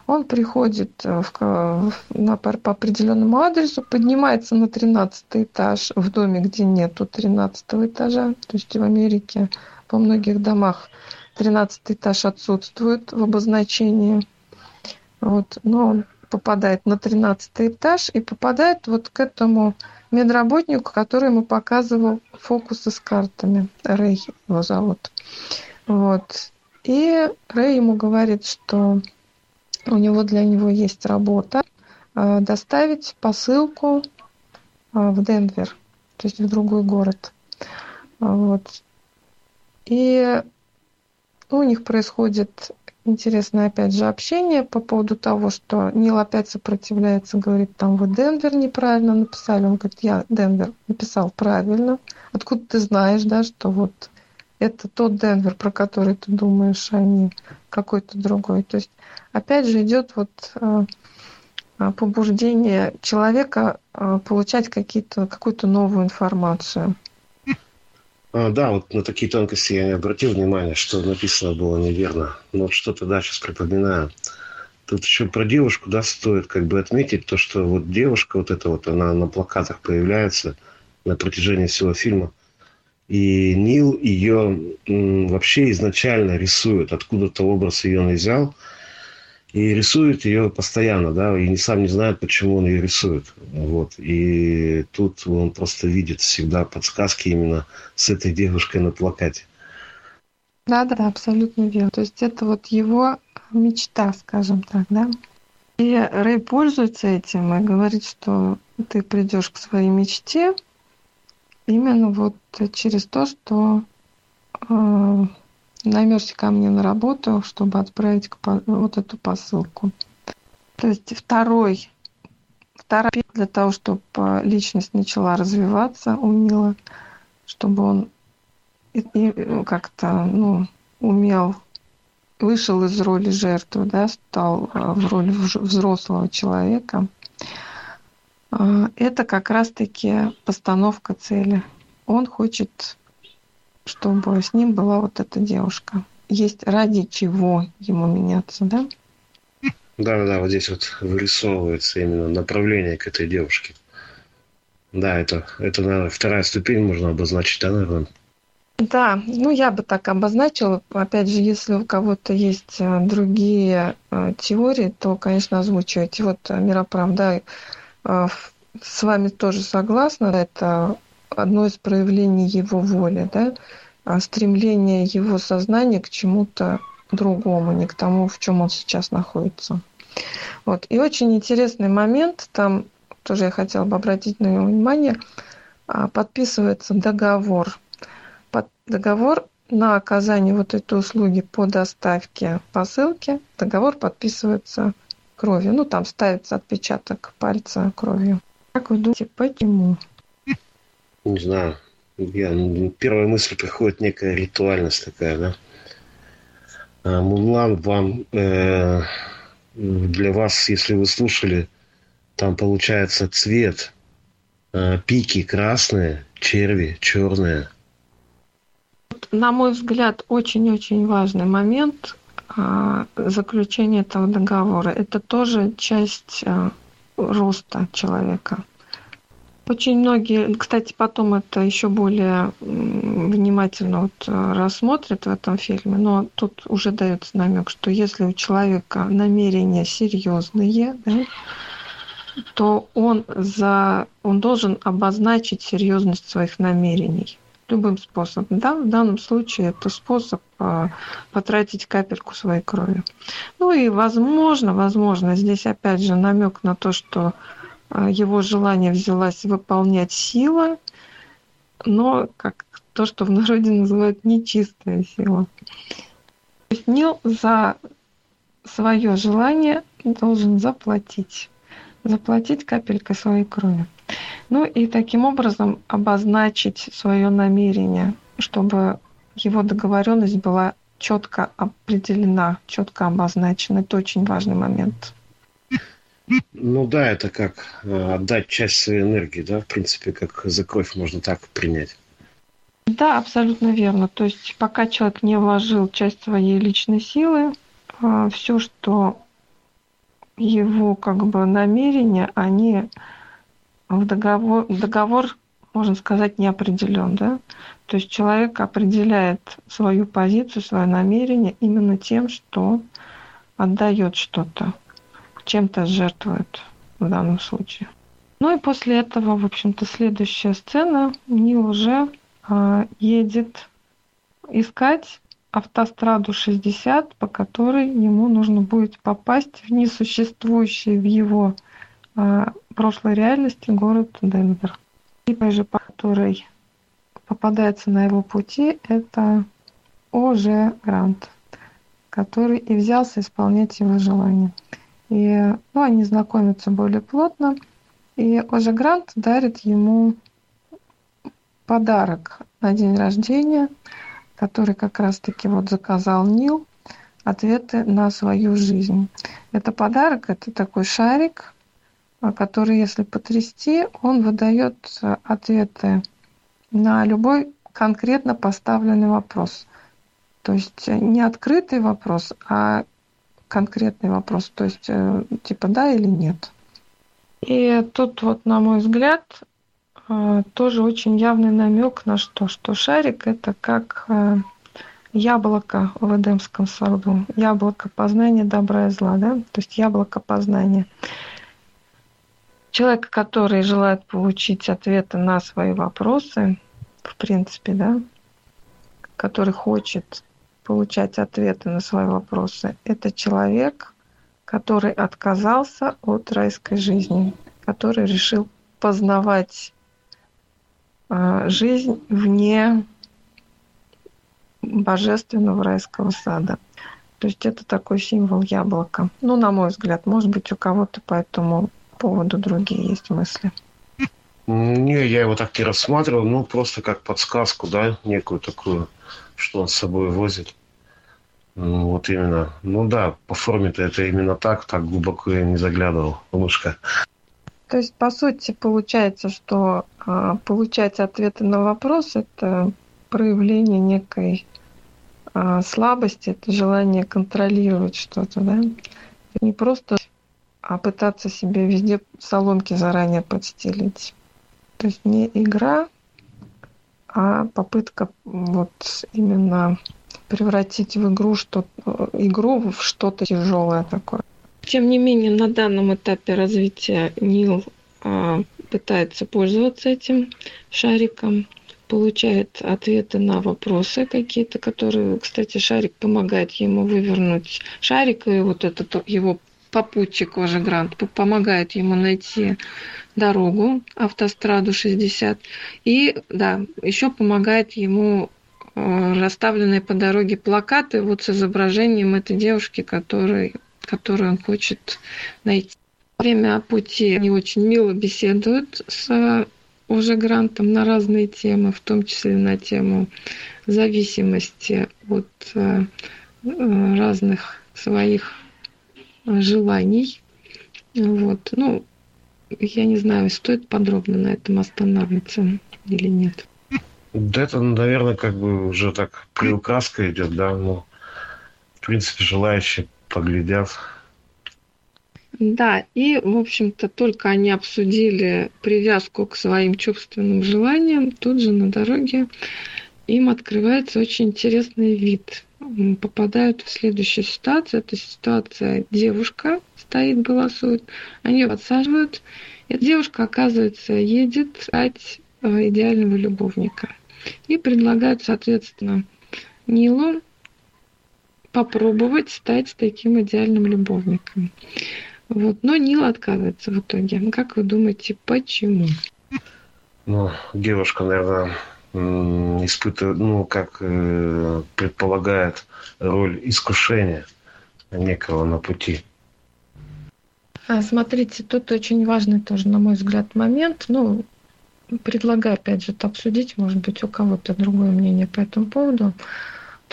Он приходит э, в, на, по определенному адресу, поднимается на 13 этаж в доме, где нету 13 этажа. То есть в Америке во многих домах 13 этаж отсутствует в обозначении. Вот. Но попадает на 13 этаж и попадает вот к этому медработнику, который ему показывал фокусы с картами. Рэй его зовут. Вот. И Рэй ему говорит, что у него для него есть работа э, доставить посылку э, в Денвер, то есть в другой город. Вот. И у них происходит интересное, опять же, общение по поводу того, что Нил опять сопротивляется, говорит, там вы Денвер неправильно написали. Он говорит, я Денвер написал правильно. Откуда ты знаешь, да, что вот это тот Денвер, про который ты думаешь, а не какой-то другой. То есть, опять же, идет вот э, э, побуждение человека э, получать какие-то, какую-то новую информацию. А, да, вот на такие тонкости я не обратил внимания, что написано было неверно. Но вот что-то, да, сейчас припоминаю. Тут еще про девушку, да, стоит как бы отметить то, что вот девушка вот эта вот, она на плакатах появляется на протяжении всего фильма – и Нил ее вообще изначально рисует, откуда-то образ ее он взял, и рисует ее постоянно, да, и не сам не знает, почему он ее рисует. Вот. И тут он просто видит всегда подсказки именно с этой девушкой на плакате. Да, да, абсолютно верно. То есть это вот его мечта, скажем так, да. И Рэй пользуется этим и говорит, что ты придешь к своей мечте, именно вот через то, что э, наймешься ко мне на работу, чтобы отправить вот эту посылку. То есть второй, вторая для того, чтобы личность начала развиваться у Мила, чтобы он как-то ну, умел, вышел из роли жертвы, да, стал э, в роли взрослого человека – а, это как раз-таки постановка цели. Он хочет, чтобы с ним была вот эта девушка. Есть ради чего ему меняться, да? Да, да, вот здесь вот вырисовывается именно направление к этой девушке. Да, это, это наверное, вторая ступень можно обозначить, да, наверное? Да, ну я бы так обозначила. Опять же, если у кого-то есть э, другие э, теории, то, конечно, озвучивайте. Вот э, Мироправ, да, с вами тоже согласна. Это одно из проявлений его воли, да? А стремление его сознания к чему-то другому, не к тому, в чем он сейчас находится. Вот. И очень интересный момент, там тоже я хотела бы обратить на него внимание, а, подписывается договор. Под договор на оказание вот этой услуги по доставке посылки, договор подписывается кровью. Ну, там ставится отпечаток пальца кровью. Как вы думаете, почему? Не знаю. Я, первая мысль приходит некая ритуальность такая, да? А, вам, э, для вас, если вы слушали, там получается цвет, э, пики красные, черви черные. На мой взгляд, очень-очень важный момент а, заключение этого договора. Это тоже часть а, роста человека. Очень многие, кстати, потом это еще более внимательно вот а, рассмотрят в этом фильме, но тут уже дается намек, что если у человека намерения серьезные, да, то он, за, он должен обозначить серьезность своих намерений любым способом. Да? В данном случае это способ а, потратить капельку своей крови. Ну и возможно, возможно, здесь опять же намек на то, что его желание взялась выполнять сила, но как то, что в народе называют нечистая сила. То есть Нил за свое желание должен заплатить. Заплатить капелькой своей крови. Ну и таким образом обозначить свое намерение, чтобы его договоренность была четко определена, четко обозначена. Это очень важный момент. Ну да, это как э, отдать часть своей энергии, да, в принципе, как за кровь можно так принять. Да, абсолютно верно. То есть пока человек не вложил часть своей личной силы, а, все, что его как бы намерения, они в договор, договор, можно сказать, не определен, да? То есть человек определяет свою позицию, свое намерение именно тем, что отдает что-то, чем-то жертвует в данном случае. Ну и после этого, в общем-то, следующая сцена, Нил уже э, едет искать автостраду 60, по которой ему нужно будет попасть в несуществующий в его э, прошлой реальности город Денвер. И же, по которой попадается на его пути, это О.Ж. Грант, который и взялся исполнять его желание. И ну, они знакомятся более плотно, и О.Ж. Грант дарит ему подарок на день рождения – который как раз-таки вот заказал Нил, ответы на свою жизнь. Это подарок, это такой шарик, а, который, если потрясти, он выдает а, ответы на любой конкретно поставленный вопрос. То есть э, не открытый вопрос, а конкретный вопрос, то есть э, типа да или нет. И тут вот, на мой взгляд, а, тоже очень явный намек на что, что шарик это как а, яблоко в Эдемском саду, яблоко познания добра и зла, да, то есть яблоко познания. Человек, который желает получить ответы на свои вопросы, в принципе, да, который хочет получать ответы на свои вопросы, это человек, который отказался от райской жизни, который решил познавать а, жизнь вне божественного райского сада. То есть это такой символ яблока. Ну, на мой взгляд, может быть, у кого-то по этому поводу другие есть мысли. Не, я его так не рассматривал, ну, просто как подсказку, да, некую такую, что он с собой возит. Ну, вот именно. Ну да, по форме-то это именно так, так глубоко я не заглядывал, немножко. То есть, по сути, получается, что э, получать ответы на вопрос – это проявление некой э, слабости, это желание контролировать что-то, да? Это не просто а пытаться себе везде соломки заранее подстелить. То есть не игра, а попытка вот именно превратить в игру что игру в что-то тяжелое такое. Тем не менее, на данном этапе развития Нил а, пытается пользоваться этим шариком, получает ответы на вопросы какие-то, которые, кстати, шарик помогает ему вывернуть шарик, и вот этот его попутчик уже Грант помогает ему найти дорогу, автостраду 60. И, да, еще помогает ему а, расставленные по дороге плакаты вот с изображением этой девушки, которой которую он хочет найти. Время пути они очень мило беседуют с уже грантом на разные темы, в том числе на тему зависимости от э, разных своих желаний. Вот. Ну, я не знаю, стоит подробно на этом останавливаться или нет. Да это, наверное, как бы уже так приукраска идет, да, но в принципе желающие поглядят. Да, и, в общем-то, только они обсудили привязку к своим чувственным желаниям, тут же на дороге им открывается очень интересный вид. Попадают в следующую ситуацию. Это ситуация девушка стоит, голосует, они подсаживают. Эта девушка, оказывается, едет искать э, идеального любовника. И предлагают, соответственно, Нилу попробовать стать таким идеальным любовником. Вот. Но Нил отказывается в итоге. Как вы думаете, почему? Ну, девушка, наверное, испытывает, ну, как э, предполагает роль искушения некого на пути. А, смотрите, тут очень важный тоже, на мой взгляд, момент. Ну, предлагаю, опять же, обсудить, может быть, у кого-то другое мнение по этому поводу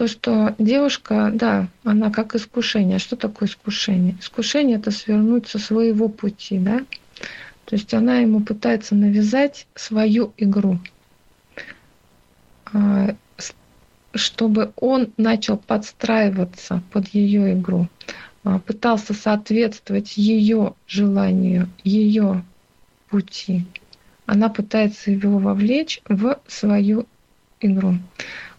то, что девушка, да, она как искушение. Что такое искушение? Искушение – это свернуть со своего пути, да? То есть она ему пытается навязать свою игру. А, чтобы он начал подстраиваться под ее игру, а, пытался соответствовать ее желанию, ее пути. Она пытается его вовлечь в свою игру.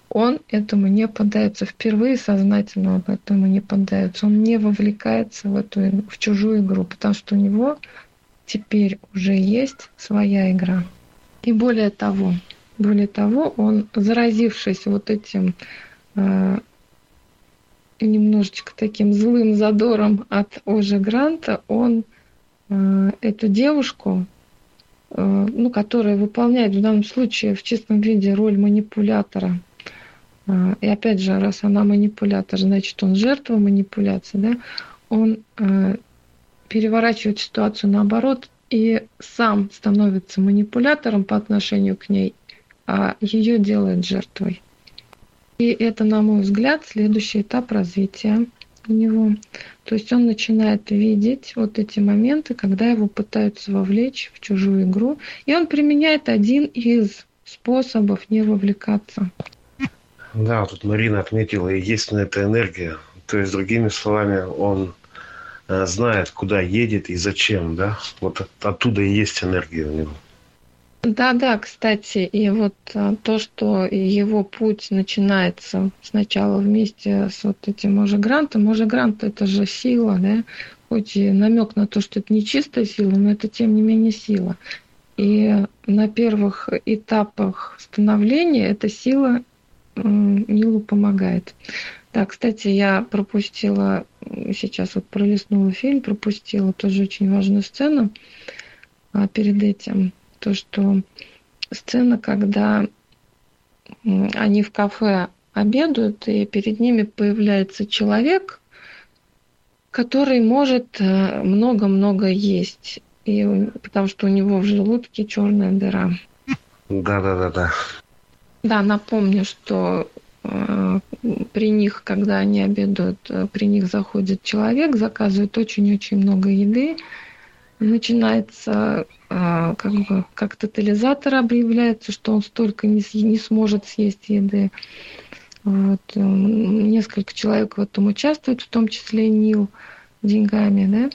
Он этому не поддается. Впервые сознательно он этому не поддается. Он не вовлекается в эту в чужую игру, потому что у него теперь уже есть своя игра. И более того, более того, он, заразившись вот этим э, немножечко таким злым задором от Ожи Гранта, он э, эту девушку, э, ну, которая выполняет в данном случае в чистом виде роль манипулятора, э, и опять же, раз она манипулятор, значит, он жертва манипуляции, да, он э, переворачивает ситуацию наоборот и сам становится манипулятором по отношению к ней, а ее делает жертвой. И это, на мой взгляд, следующий этап развития у него. То есть он начинает видеть вот эти моменты, когда его пытаются вовлечь в чужую игру, и он применяет один из способов не вовлекаться. Да, тут Марина отметила, на это энергия. То есть, другими словами, он э, знает, куда едет и зачем, да? Вот оттуда и есть энергия у него. Да, да, кстати, и вот а, то, что его путь начинается сначала вместе с вот этим Може Грантом. Може Грант это же сила, да, хоть и намек на то, что это не чистая сила, но это тем не менее сила. И на первых этапах становления эта сила Нилу помогает. Да, кстати, я пропустила, сейчас вот пролистнула фильм, пропустила тоже очень важную сцену а, перед этим то, что сцена, когда они в кафе обедают, и перед ними появляется человек, который может э, много-много есть, и, потому что у него в желудке черная дыра. Да, да, да, да. Да, напомню, что э, при них, когда они обедают, э, при них заходит человек, заказывает очень-очень много еды, начинается а, как бы как тотализатор объявляется, что он столько не, не сможет съесть еды. Вот. Несколько человек в этом участвуют, в том числе Нил, деньгами,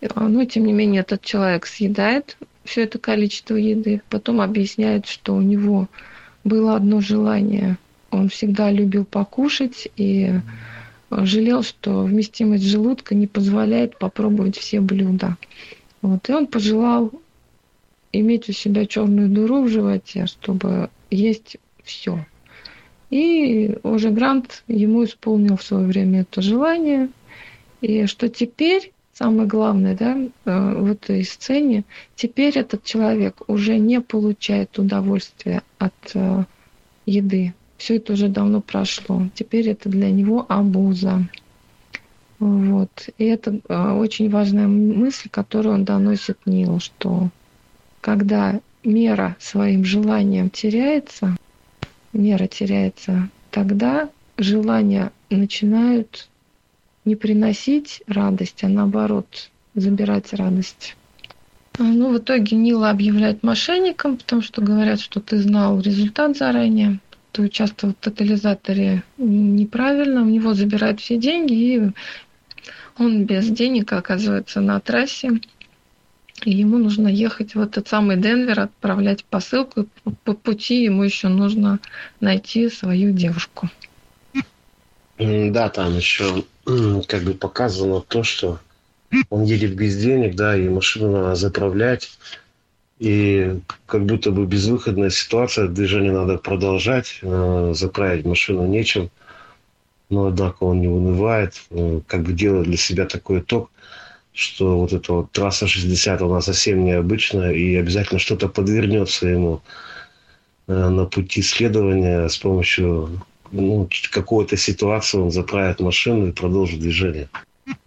да. Но, тем не менее, этот человек съедает все это количество еды, потом объясняет, что у него было одно желание. Он всегда любил покушать и жалел, что вместимость желудка не позволяет попробовать все блюда. Вот, и он пожелал иметь у себя черную дыру в животе, чтобы есть все. И уже Грант ему исполнил в свое время это желание. И что теперь, самое главное, да, э, в этой сцене, теперь этот человек уже не получает удовольствия от э, еды. Все это уже давно прошло. Теперь это для него абуза. Вот. И это э, очень важная мысль, которую он доносит Нилу, что когда мера своим желанием теряется, мера теряется, тогда желания начинают не приносить радость, а наоборот забирать радость. А, ну, в итоге Нила объявляет мошенником, потому что говорят, что ты знал результат заранее, ты участвовал в тотализаторе неправильно, у него забирают все деньги, и он без денег оказывается на трассе, и ему нужно ехать в этот самый Денвер, отправлять посылку. По пути ему еще нужно найти свою девушку. Да, там еще как бы показано то, что он едет без денег, да, и машину надо заправлять. И как будто бы безвыходная ситуация, движение надо продолжать, э, заправить машину нечем. Но, однако, он не унывает, как бы делает для себя такой итог – что вот эта вот трасса 60, она совсем необычная, и обязательно что-то подвернется ему э, на пути следования с помощью ну, какой-то ситуации он заправит машину и продолжит движение.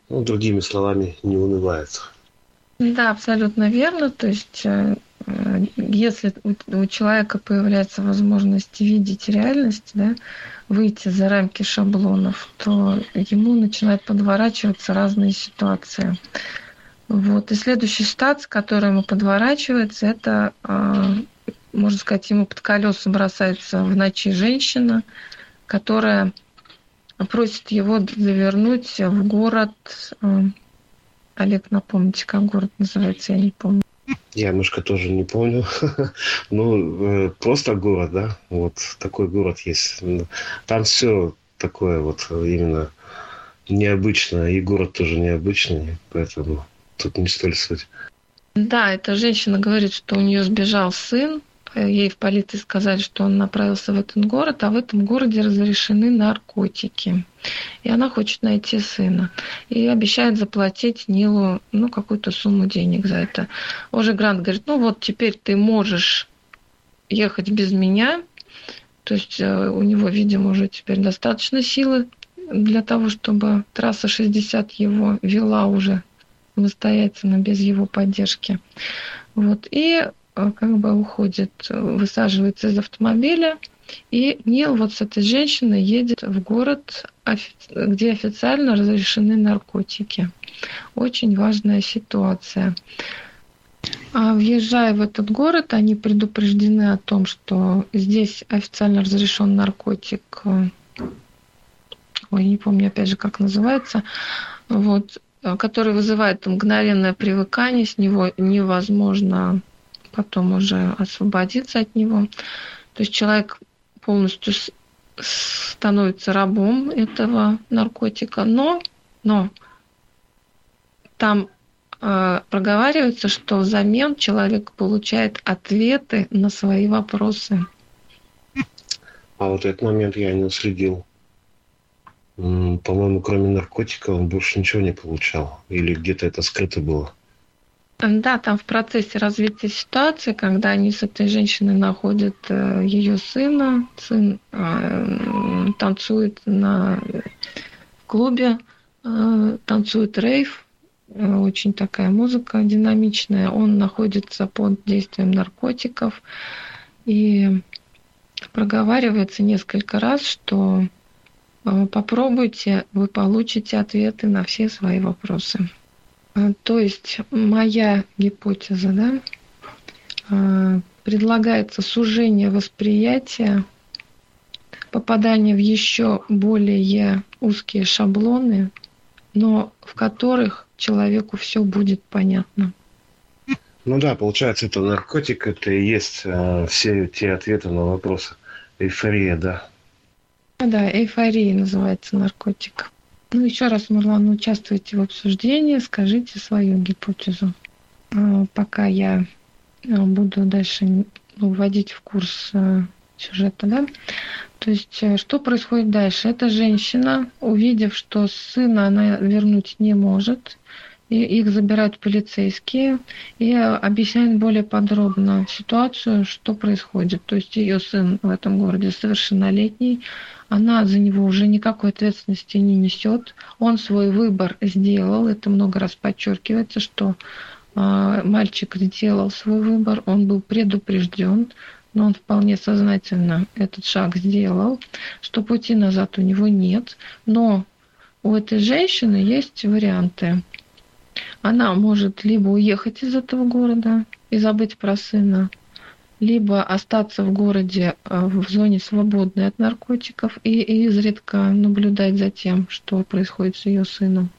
Ну, другими словами, не унывает. Да, абсолютно верно. То есть, э, если у человека появляется возможность видеть реальность, да, выйти за рамки шаблонов, то ему начинают подворачиваться разные ситуации. Вот. И следующий стат, который ему подворачивается, это, а, можно сказать, ему под колеса бросается в ночи женщина, которая просит его завернуть в город. Э, Олег, напомните, как город называется, я не помню. Я немножко тоже не помню. ну, э, просто город, да. Вот такой город есть. Там все такое вот именно необычное. И город тоже необычный, поэтому тут не столь суть. Да, эта женщина говорит, что у нее сбежал сын, ей в полиции сказали, что он направился в этот город, а в этом городе разрешены наркотики. И она хочет найти сына. И обещает заплатить Нилу ну, какую-то сумму денег за это. Уже Грант говорит, ну вот теперь ты можешь ехать без меня. То есть э, у него, видимо, уже теперь достаточно силы для того, чтобы трасса 60 его вела уже самостоятельно, без его поддержки. Вот. И Э, как бы уходит, высаживается из автомобиля, и Нил вот с этой женщиной едет в город, где официально разрешены наркотики. Очень важная ситуация. А въезжая в этот город, они предупреждены о том, что здесь официально разрешен наркотик, э, ой, не помню опять же, как называется, вот, э, который вызывает мгновенное привыкание, с него невозможно потом уже освободиться от него. То есть человек полностью становится рабом этого наркотика, но, но там э, проговаривается, что взамен человек получает ответы на свои вопросы. А вот этот момент я не уследил. По-моему, кроме наркотика он больше ничего не получал. Или где-то это скрыто было. Да, там в процессе развития ситуации, когда они с этой женщиной находят э, ее сына, сын э, танцует на клубе, э, танцует рейв, очень такая музыка динамичная, он находится под действием наркотиков и проговаривается несколько раз, что попробуйте, вы получите ответы на все свои вопросы. А, то есть моя гипотеза, да, а, предлагается сужение восприятия, попадание в еще более узкие шаблоны, но в которых человеку все будет понятно. Ну да, получается, это наркотик, это и есть э, все те ответы на вопросы. Эйфория, да. Да, эйфория называется наркотик. Ну, еще раз, Мурлан, участвуйте в обсуждении, скажите свою гипотезу. А, пока я а, буду дальше ну, вводить в курс а, сюжета, да. То есть, э, что происходит дальше? Эта женщина, увидев, что сына она вернуть не может, и их забирают полицейские и объясняют более подробно ситуацию, что происходит. То есть ее сын в этом городе совершеннолетний, она за него уже никакой ответственности не несет. Он свой выбор сделал, это много раз подчеркивается, что э, мальчик сделал свой выбор, он был предупрежден, но он вполне сознательно этот шаг сделал, что пути назад у него нет. Но у этой женщины есть варианты. Она может либо уехать из этого города и забыть про сына, либо остаться в городе э, в зоне свободной от наркотиков и, изредка наблюдать за тем, что происходит с ее сыном.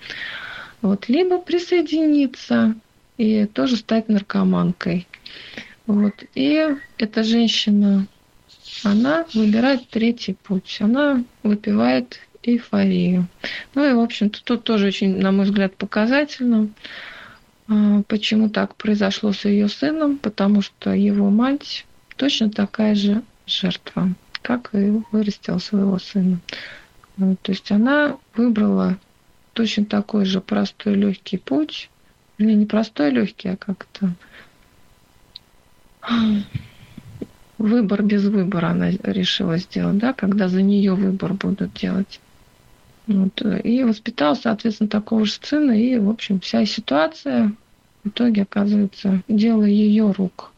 Вот, либо присоединиться и тоже стать наркоманкой. Вот. И эта женщина, она выбирает третий путь. Она выпивает эйфорию. Ну и, в общем-то, тут тоже очень, на мой взгляд, показательно. А, почему так произошло с ее сыном? Потому что его мать точно такая же жертва, как и вырастила своего сына. А, то есть она выбрала точно такой же простой легкий путь, или не простой легкий, а как-то выбор без выбора она решила сделать, да, когда за нее выбор будут делать. Вот. И воспитал, соответственно, такого же сына. И, в общем, вся ситуация в итоге оказывается дело ее рук.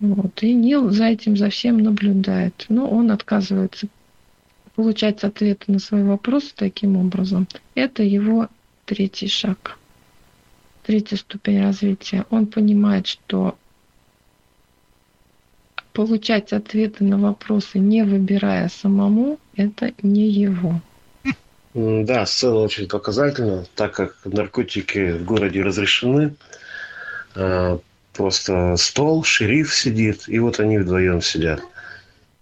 Вот. И Нил за этим, за всем наблюдает. Но он отказывается получать ответы на свои вопросы таким образом. Это его третий шаг. Третья ступень развития. Он понимает, что получать ответы на вопросы, не выбирая самому, это не его. Да, сцена очень показательна, так как наркотики в городе разрешены. А, просто стол, шериф сидит, и вот они вдвоем сидят.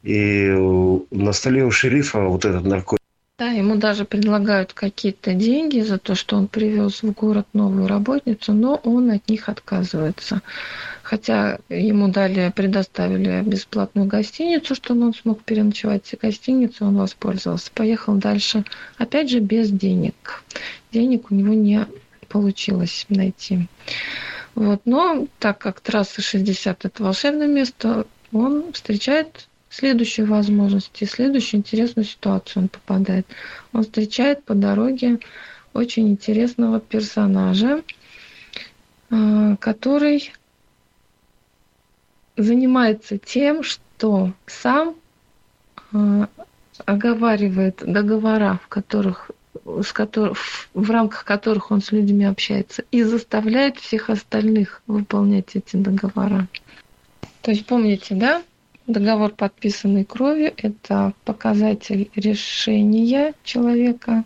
И на столе у шерифа вот этот наркотик. Да, ему даже предлагают какие-то деньги за то, что он привез в город новую работницу, но он от них отказывается. Хотя ему дали, предоставили бесплатную гостиницу, чтобы он смог переночевать в гостинице, он воспользовался. Поехал дальше, опять же, без денег. Денег у него не получилось найти. Вот. Но так как трасса 60 – это волшебное место, он встречает следующую возможность и следующую интересную ситуацию он попадает. Он встречает по дороге очень интересного персонажа, а, который занимается тем, что сам а, оговаривает договора, в которых с которых, в рамках которых он с людьми общается, и заставляет всех остальных выполнять эти договора. То есть помните, да, Договор, подписанный кровью, это показатель решения человека,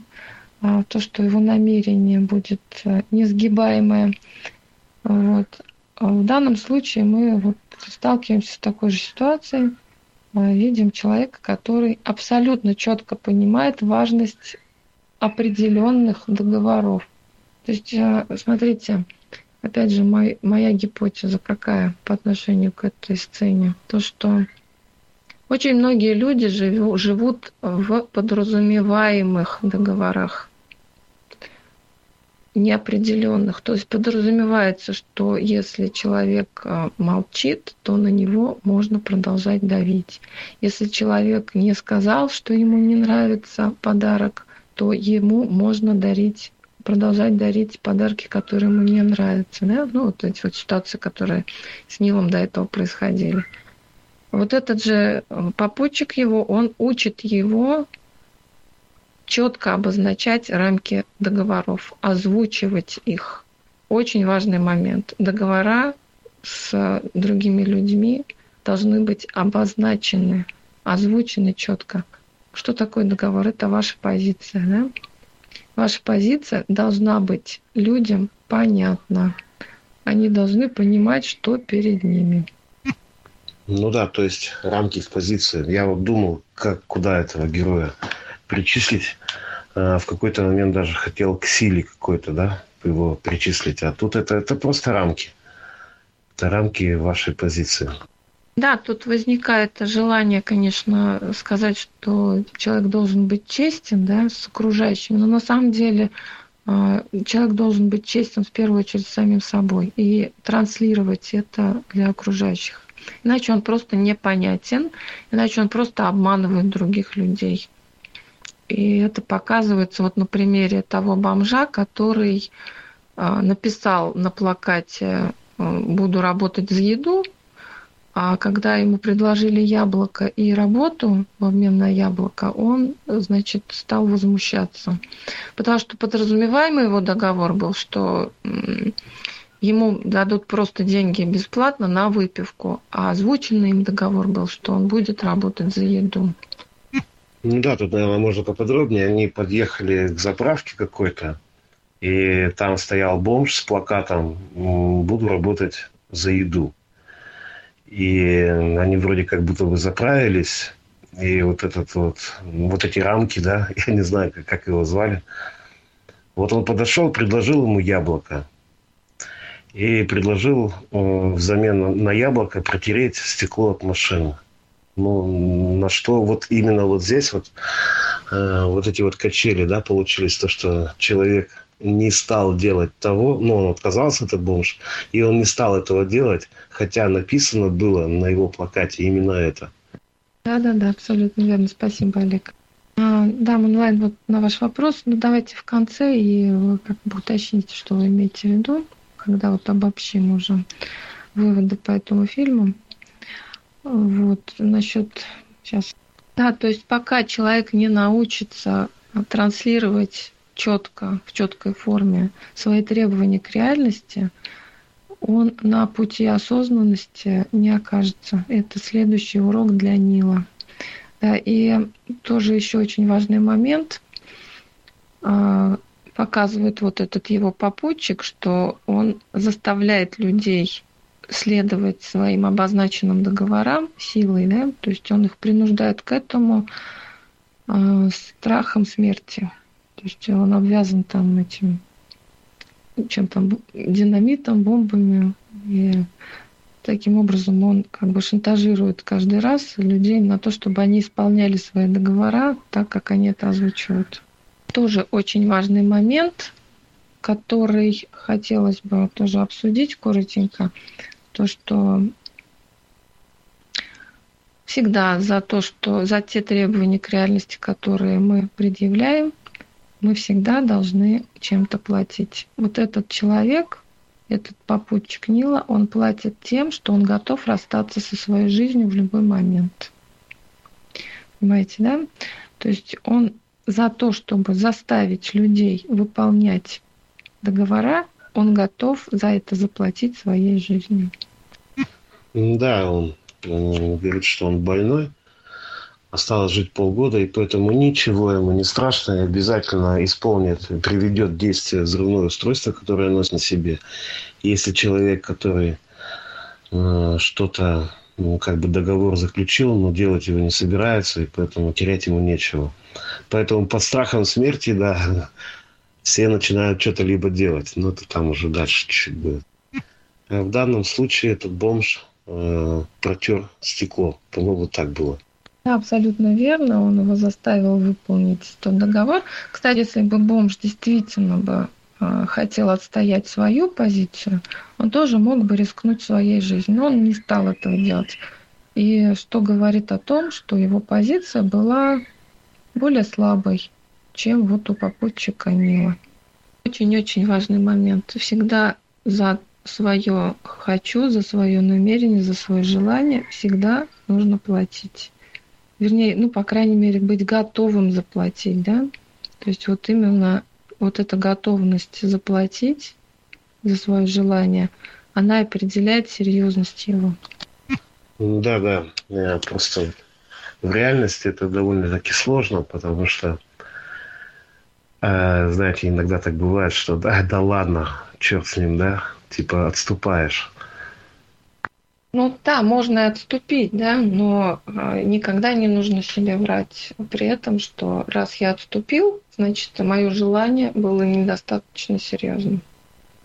а, то, что его намерение будет э, несгибаемое. Вот. А в данном случае мы вот сталкиваемся с такой же ситуацией. А, видим человека, который абсолютно четко понимает важность определенных договоров. То есть, э, смотрите, опять же, мой, моя гипотеза какая по отношению к этой сцене? То, что очень многие люди живу, живут в подразумеваемых договорах, неопределенных. То есть подразумевается, что если человек э, молчит, то на него можно продолжать давить. Если человек не сказал, что ему не нравится подарок, то ему можно дарить продолжать дарить подарки, которые ему не нравятся. Да? Ну, вот эти вот ситуации, которые с Нилом до этого происходили. Вот этот же э, попутчик его, он учит его четко обозначать рамки договоров, озвучивать их. Очень важный момент. Договора с другими людьми должны быть обозначены, озвучены четко. Что такое договор? Это ваша позиция. Да? Ваша позиция должна быть людям понятна. Они должны понимать, что перед ними. Ну да, то есть рамки экспозиции. Я вот думал, как, куда этого героя причислить. А, в какой-то момент даже хотел к силе какой-то, да, его причислить. А тут это, это просто рамки. Это рамки вашей позиции. Да, тут возникает желание, конечно, сказать, что человек должен быть честен да, с окружающими, но на самом деле а, человек должен быть честен в первую очередь самим собой и транслировать это для окружающих. Иначе он просто непонятен, иначе он просто обманывает других людей. И это показывается вот на примере того бомжа, который а, написал на плакате а, «Буду работать за еду», а когда ему предложили яблоко и работу в обмен на яблоко, он, значит, стал возмущаться. Потому что подразумеваемый его договор был, что ему дадут просто деньги бесплатно на выпивку, а озвученный им договор был, что он будет работать за еду. Ну да, тут, наверное, можно поподробнее. Они подъехали к заправке какой-то, и там стоял бомж с плакатом «Буду работать за еду». И они вроде как будто бы заправились. И вот этот вот, вот эти рамки, да, я не знаю, как, как его звали. Вот он подошел, предложил ему яблоко. И предложил э, взамен на яблоко протереть стекло от машины. Ну, на что вот именно вот здесь вот, э, вот эти вот качели, да, получились, то, что человек не стал делать того, ну, он отказался, этот бомж, и он не стал этого делать, хотя написано было на его плакате именно это. Да, да, да, абсолютно верно. Спасибо, Олег. А, да, онлайн вот на ваш вопрос. Ну, давайте в конце и как бы уточните, что вы имеете в виду, когда вот обобщим уже выводы по этому фильму. Вот, насчет сейчас. Да, то есть пока человек не научится транслировать четко, в четкой форме свои требования к реальности, он на пути осознанности не окажется. Это следующий урок для Нила. Да, и тоже еще очень важный момент а, показывает вот этот его попутчик, что он заставляет людей следовать своим обозначенным договорам силой, да, то есть он их принуждает к этому э, страхом смерти. То есть он обвязан там этим чем там динамитом, бомбами и таким образом он как бы шантажирует каждый раз людей на то, чтобы они исполняли свои договора так, как они это озвучивают. Тоже очень важный момент, который хотелось бы тоже обсудить коротенько то, что всегда за то, что за те требования к реальности, которые мы предъявляем, мы всегда должны чем-то платить. Вот этот человек, этот попутчик Нила, он платит тем, что он готов расстаться со своей жизнью в любой момент. Понимаете, да? То есть он за то, чтобы заставить людей выполнять договора, он готов за это заплатить своей жизнью. Да, он, он говорит, что он больной, осталось жить полгода, и поэтому ничего ему не страшно, и обязательно исполнит, приведет действие взрывное устройство, которое носит на себе. Если человек, который э, что-то, ну, как бы договор заключил, но делать его не собирается, и поэтому терять ему нечего. Поэтому под страхом смерти, да, все начинают что-то либо делать. Но это там уже дальше чуть-чуть будет. А в данном случае этот бомж э, протер стекло. По-моему, так было. Абсолютно верно. Он его заставил выполнить тот договор. Кстати, если бы бомж действительно бы э, хотел отстоять свою позицию, он тоже мог бы рискнуть своей жизнью. Но он не стал этого делать. И что говорит о том, что его позиция была более слабой, чем вот у попутчика Нила. Очень-очень важный момент. Всегда за свое хочу, за свое намерение, за свое желание всегда нужно платить. Вернее, ну, по крайней мере, быть готовым заплатить, да? То есть вот именно вот эта готовность заплатить за свое желание, она определяет серьезность его. Да, да. Я просто в реальности это довольно-таки сложно, потому что, э, знаете, иногда так бывает, что да, да ладно, черт с ним, да, типа отступаешь. Ну да, можно отступить, да, но э, никогда не нужно себе врать при этом, что раз я отступил, значит, мое желание было недостаточно серьезным.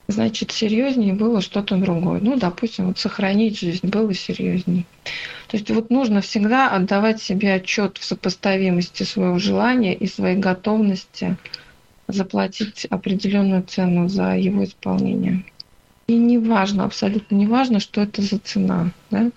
Значит, серьезнее было что-то другое. Ну, допустим, вот сохранить жизнь было серьезнее. То есть вот нужно всегда отдавать себе отчет в сопоставимости своего желания и своей готовности заплатить определенную цену за его исполнение. И не важно, абсолютно не важно, что это за цена. Да?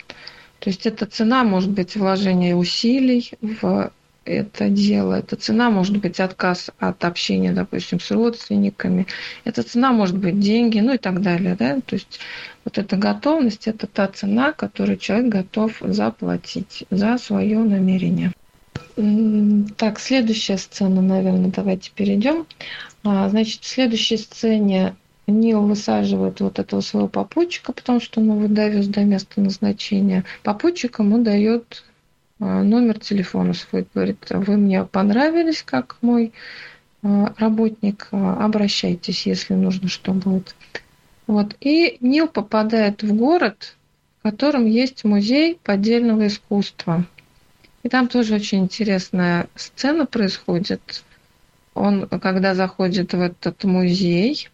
То есть эта цена может быть вложение усилий в это дело. Эта цена может быть отказ от общения, допустим, с родственниками. Эта цена может быть деньги, ну и так далее. Да? То есть вот эта готовность – это та цена, которую человек готов заплатить за свое намерение. Так, следующая сцена, наверное, давайте перейдем. А, значит, в следующей сцене Нил высаживает вот этого своего попутчика, потому что он его довез до места назначения. Попутчик ему дает а, номер телефона свой. Говорит, вы мне понравились как мой а, работник, обращайтесь, если нужно, что будет. Вот. И Нил попадает в город, в котором есть музей поддельного искусства. И там тоже очень интересная сцена происходит. Он, когда заходит в этот музей,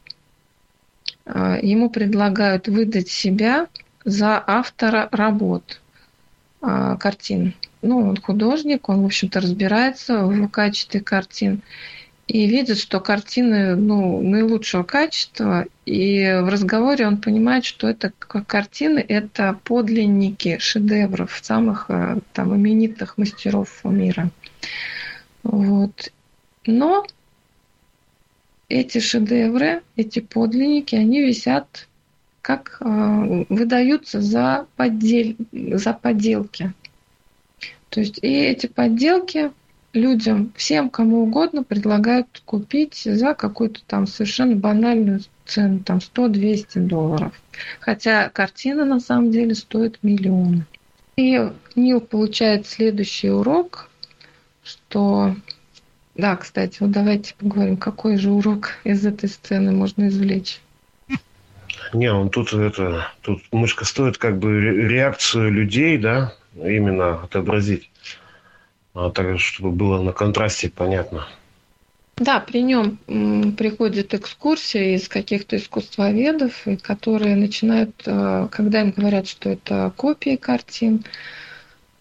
ему предлагают выдать себя за автора работ, а, картин. Ну, он художник, он, в общем-то, разбирается в качестве картин и видит, что картины ну, наилучшего качества, и в разговоре он понимает, что это картины – это подлинники шедевров самых э, там, именитых мастеров мира. Вот. Но эти шедевры, эти подлинники, они висят как э, выдаются за, поддель, за подделки. То есть и эти подделки людям, всем, кому угодно, предлагают купить за какую-то там совершенно банальную цену, там 100-200 долларов. Хотя картина на самом деле стоит миллион. И Нил получает следующий урок, что... Да, кстати, вот давайте поговорим, какой же урок из этой сцены можно извлечь. Не, он тут это, тут мышка стоит как бы реакцию людей, да, именно отобразить, а так, чтобы было на контрасте понятно. Да, при нем приходит экскурсия из каких-то искусствоведов, которые начинают, э, когда им говорят, что это копии картин,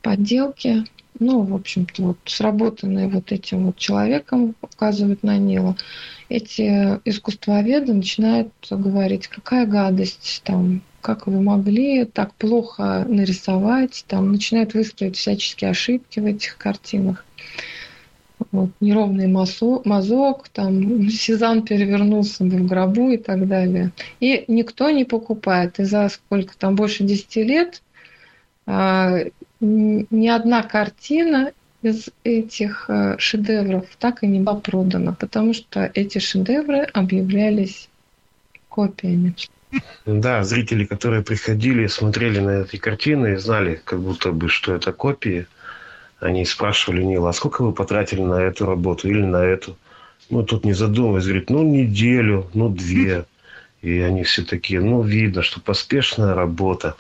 подделки, ну, в общем-то, вот сработанные вот этим вот человеком, указывают на Нила, эти искусствоведы начинают говорить, какая гадость, там, как вы могли так плохо нарисовать, там, начинают выстроить всяческие ошибки в этих картинах. Вот, неровный мазок, мазок, там, Сезанн перевернулся бы в гробу и так далее. И никто не покупает. И за сколько там, больше 10 лет а, ни одна картина из этих э, шедевров так и не была продана, потому что эти шедевры объявлялись копиями. Да, зрители, которые приходили, смотрели на эти картины, знали, как будто бы, что это копии. Они спрашивали Нила, а сколько вы потратили на эту работу или на эту? Ну, тут не задумываясь, говорит, ну, неделю, ну, две. И они все такие, ну, видно, что поспешная работа.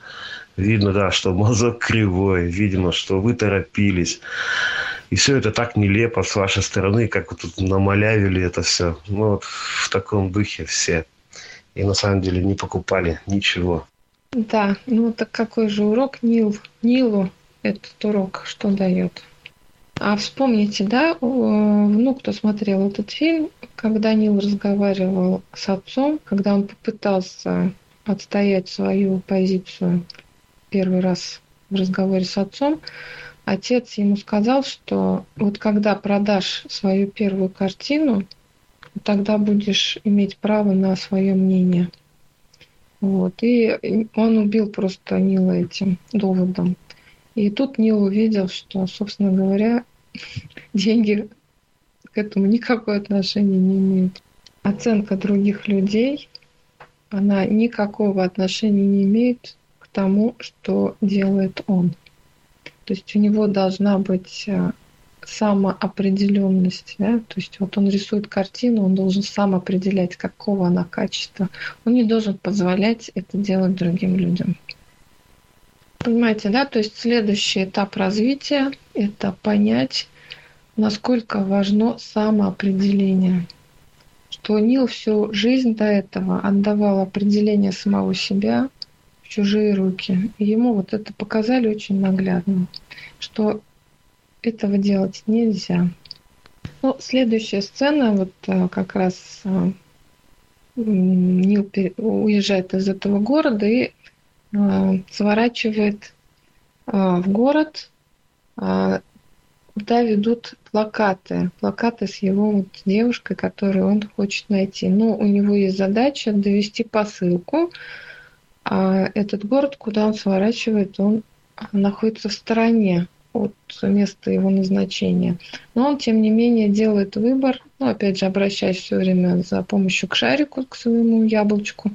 Видно, да, что мозг кривой, видимо, что вы торопились. И все это так нелепо с вашей стороны, как вы тут намалявили это все. Ну, вот в таком духе все. И на самом деле не покупали ничего. Да, ну так какой же урок Нил, Нилу этот урок что дает? А вспомните, да, ну, кто смотрел этот фильм, когда Нил разговаривал с отцом, когда он попытался отстоять свою позицию первый раз в разговоре с отцом, отец ему сказал, что вот когда продашь свою первую картину, тогда будешь иметь право на свое мнение. Вот. И он убил просто Нила этим доводом. И тут Нил увидел, что, собственно говоря, деньги к этому никакого отношения не имеют. Оценка других людей, она никакого отношения не имеет тому, что делает он. То есть у него должна быть э, самоопределенность. Да? То есть вот он рисует картину, он должен сам определять, какого она качества. Он не должен позволять это делать другим людям. Понимаете, да? То есть следующий этап развития – это понять, насколько важно самоопределение. Что Нил всю жизнь до этого отдавал определение самого себя, чужие руки. И ему вот это показали очень наглядно, что этого делать нельзя. Ну, следующая сцена, вот э, как раз э, Нил уезжает из этого города и э, сворачивает в город, куда ведут плакаты, плакаты с его вот девушкой, которую он хочет найти. Но у него есть задача довести посылку, а этот город, куда он сворачивает, он находится в стороне от места его назначения. Но он, тем не менее, делает выбор, ну, опять же, обращаясь все время за помощью к шарику, к своему яблочку.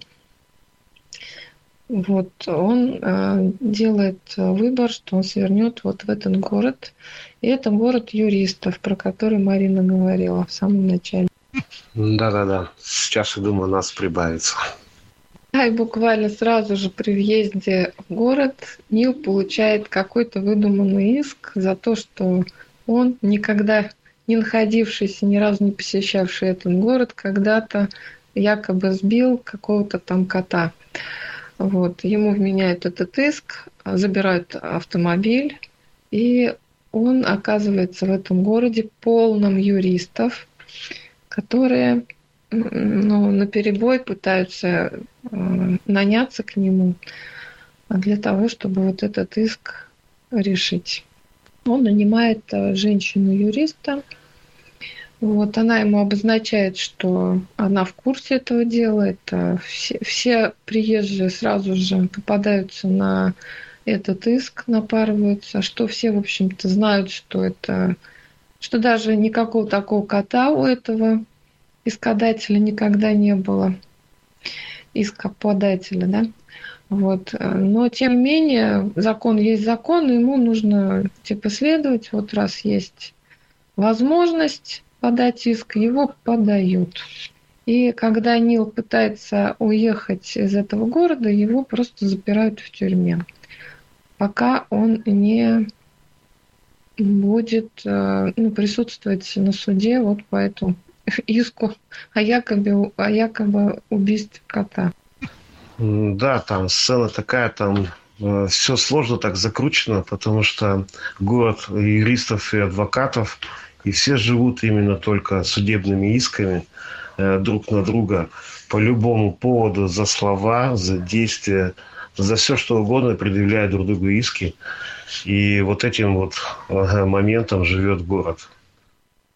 Вот, он э, делает выбор, что он свернет вот в этот город. И это город юристов, про который Марина говорила в самом начале. Да-да-да. Сейчас, я думаю, нас прибавится. Да, и буквально сразу же при въезде в город Нил получает какой-то выдуманный иск за то, что он никогда не находившийся, ни разу не посещавший этот город, когда-то якобы сбил какого-то там кота. Вот. Ему вменяют этот иск, забирают автомобиль, и он оказывается в этом городе полном юристов, которые ну, на перебой пытаются э, наняться к нему для того, чтобы вот этот иск решить. Он нанимает э, женщину-юриста. Вот она ему обозначает, что она в курсе этого дела. Это все, все приезжие сразу же попадаются на этот иск, напарываются, что все, в общем-то, знают, что это что даже никакого такого кота у этого искодателя никогда не было. иска подателя, да. Вот. Но, тем не менее, закон есть закон, и ему нужно типа следовать. Вот раз есть возможность подать иск, его подают. И когда Нил пытается уехать из этого города, его просто запирают в тюрьме, пока он не будет э, ну, присутствовать на суде вот по этому иску о якобы, о якобы убийстве кота. Да, там сцена такая, там э, все сложно так закручено, потому что город юристов и адвокатов, и все живут именно только судебными исками э, друг на друга по любому поводу за слова, за действия, за все что угодно предъявляют друг другу иски. И вот этим вот э, моментом живет город.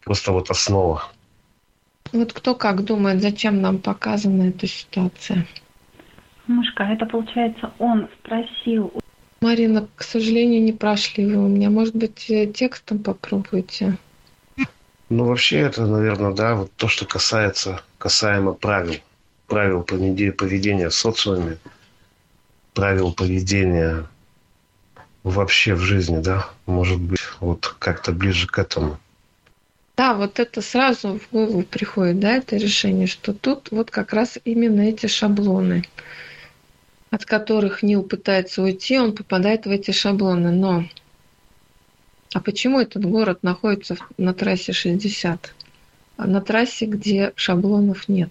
Просто вот основа. Вот кто как думает, зачем нам показана эта ситуация? Мышка, это получается он спросил. Марина, к сожалению, не прошли вы у меня. Может быть, э, текстом попробуйте? Ну, вообще это, наверное, да, вот то, что касается, касаемо правил. Правил поведения в социуме, правил поведения вообще в жизни, да, может быть, вот как-то ближе к этому. Да, вот это сразу в голову приходит, да, это решение, что тут вот как раз именно эти шаблоны, от которых Нил пытается уйти, он попадает в эти шаблоны. Но а почему этот город находится на трассе 60? На трассе, где шаблонов нет.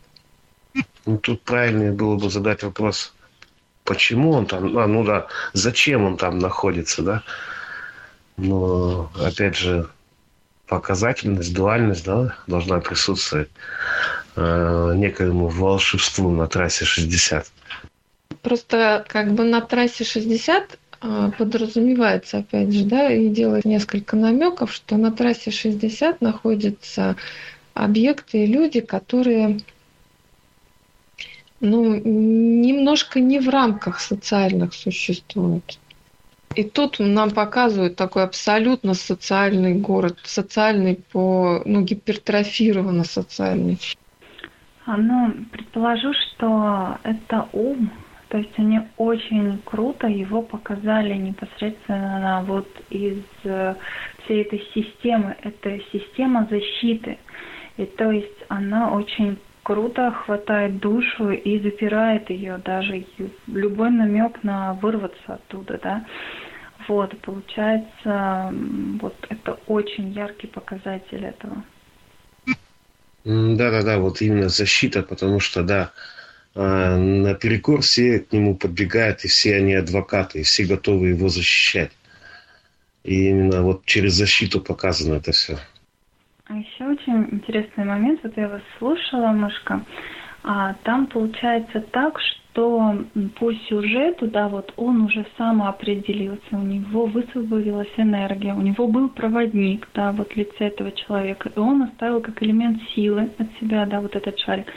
Ну, тут правильнее было бы задать вопрос, почему он там, а, ну да, зачем он там находится, да. Но, опять же, показательность, дуальность, да, должна присутствовать э, некоему волшебству на трассе 60. Просто как бы на трассе 60 э, подразумевается, опять же, да, и делает несколько намеков, что на трассе 60 находятся объекты и люди, которые ну, немножко не в рамках социальных существуют. И тут нам показывают такой абсолютно социальный город, социальный по, ну, гипертрофированно социальный. А, ну, предположу, что это ум, то есть они очень круто его показали непосредственно вот из э, всей этой системы. Это система защиты. И то есть она очень круто хватает душу и запирает ее даже любой намек на вырваться оттуда, да. Вот, получается, вот это очень яркий показатель этого. Да-да-да, вот именно защита, потому что, да, а, наперекор все к нему подбегают, и все они адвокаты, и все готовы его защищать. И именно вот через защиту показано это все. А еще очень интересный момент, вот я вас слушала, Машка, а там получается так, что по сюжету, да, вот он уже самоопределился, у него высвободилась энергия, у него был проводник, да, вот в лице этого человека, и он оставил как элемент силы от себя, да, вот этот шарик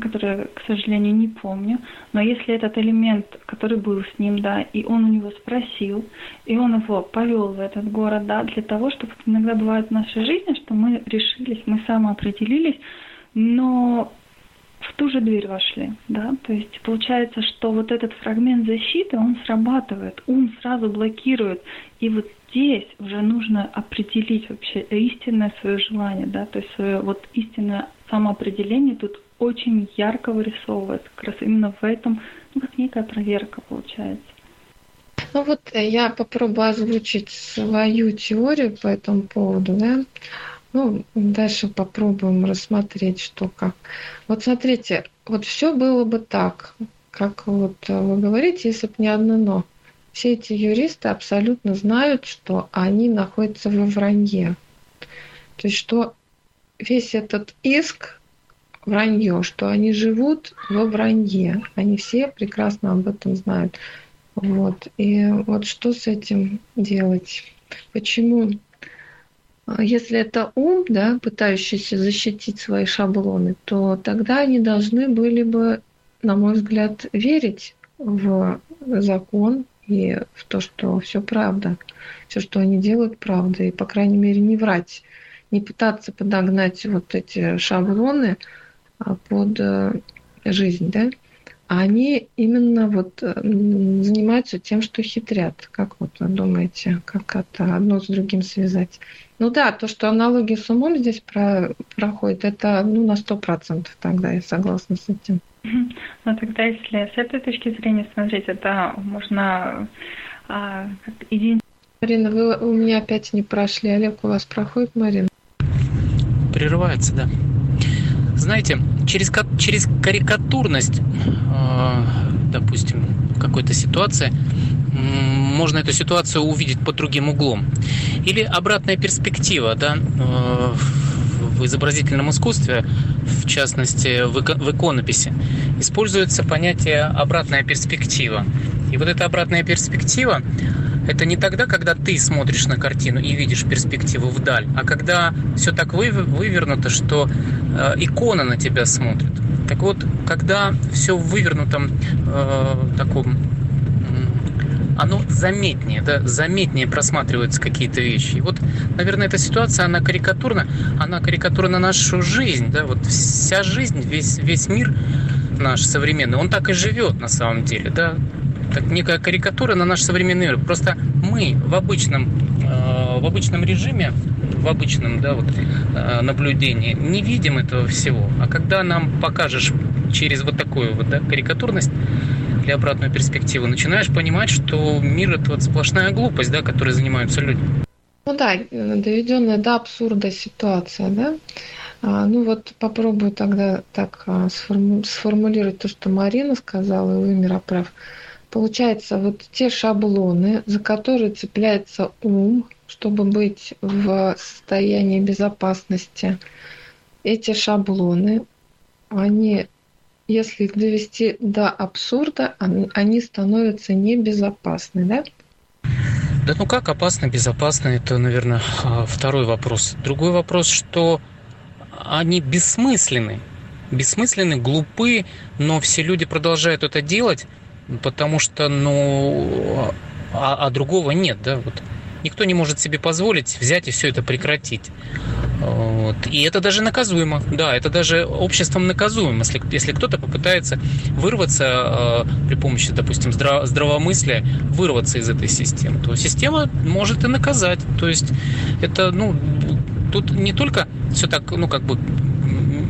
который, к сожалению, не помню, но если этот элемент, который был с ним, да, и он у него спросил, и он его повел в этот город, да, для того, чтобы иногда бывает в нашей жизни, что мы решились, мы самоопределились, но в ту же дверь вошли, да, то есть получается, что вот этот фрагмент защиты, он срабатывает, ум сразу блокирует, и вот здесь уже нужно определить вообще истинное свое желание, да, то есть свое вот истинное самоопределение тут очень ярко вырисовывается, как раз именно в этом, ну, как некая проверка получается. Ну вот э, я попробую озвучить свою теорию по этому поводу, да. Ну, дальше попробуем рассмотреть, что как. Вот смотрите, вот все было бы так, как вот вы говорите, если бы не одно но. Все эти юристы абсолютно знают, что они находятся во вранье. То есть, что весь этот иск вранье, что они живут во вранье. Они все прекрасно об этом знают. Вот. И вот что с этим делать? Почему? Если это ум, да, пытающийся защитить свои шаблоны, то тогда они должны были бы, на мой взгляд, верить в закон и в то, что все правда, все, что они делают, правда, и, по крайней мере, не врать, не пытаться подогнать вот эти шаблоны, а под, жизнь, да, а они именно вот занимаются тем, что хитрят. Как вот вы думаете, как это одно с другим связать? Ну да, то, что аналогия с умом здесь про, проходит, это ну, на сто процентов тогда я согласна с этим. Ну тогда, если с этой точки зрения смотреть, это можно а, идентифицировать. Марина, вы у меня опять не прошли. Олег, у вас проходит, Марина? Прерывается, да. Знаете, через, через карикатурность, э, допустим, какой-то ситуации, можно эту ситуацию увидеть под другим углом. Или обратная перспектива, да, э, в изобразительном искусстве, в частности в, ико- в иконописи, используется понятие обратная перспектива. И вот эта обратная перспектива это не тогда, когда ты смотришь на картину и видишь перспективу вдаль, а когда все так вы, вывернуто, что э, икона на тебя смотрит. Так вот, когда все в вывернутом э, таком оно заметнее, да, заметнее просматриваются какие-то вещи. И вот, наверное, эта ситуация, она карикатурна, она карикатурна на нашу жизнь, да, вот вся жизнь, весь, весь мир наш современный, он так и живет на самом деле, да, так некая карикатура на наш современный мир. Просто мы в обычном, э, в обычном режиме, в обычном да, вот, э, наблюдении не видим этого всего. А когда нам покажешь через вот такую вот да, карикатурность, или обратную перспективу, начинаешь понимать, что мир это вот сплошная глупость, да, которой занимаются люди. Ну да, доведенная до абсурда ситуация, да. А, ну вот попробую тогда так а, сформулировать то, что Марина сказала, и вы, Мироправ. Получается, вот те шаблоны, за которые цепляется ум, чтобы быть в состоянии безопасности, эти шаблоны, они если их довести до абсурда, они становятся небезопасны, да? Да ну как опасно, безопасно, это, наверное, а, второй вопрос. Другой вопрос, что они бессмысленны. Бессмысленны, глупы, но все люди продолжают это делать, потому что, ну, а, а другого нет, да, вот. Никто не может себе позволить взять и все это прекратить. Вот. И это даже наказуемо. Да, это даже обществом наказуемо. Если, если кто-то попытается вырваться э, при помощи, допустим, здраво, здравомыслия, вырваться из этой системы, то система может и наказать. То есть это, ну, тут не только все так, ну, как бы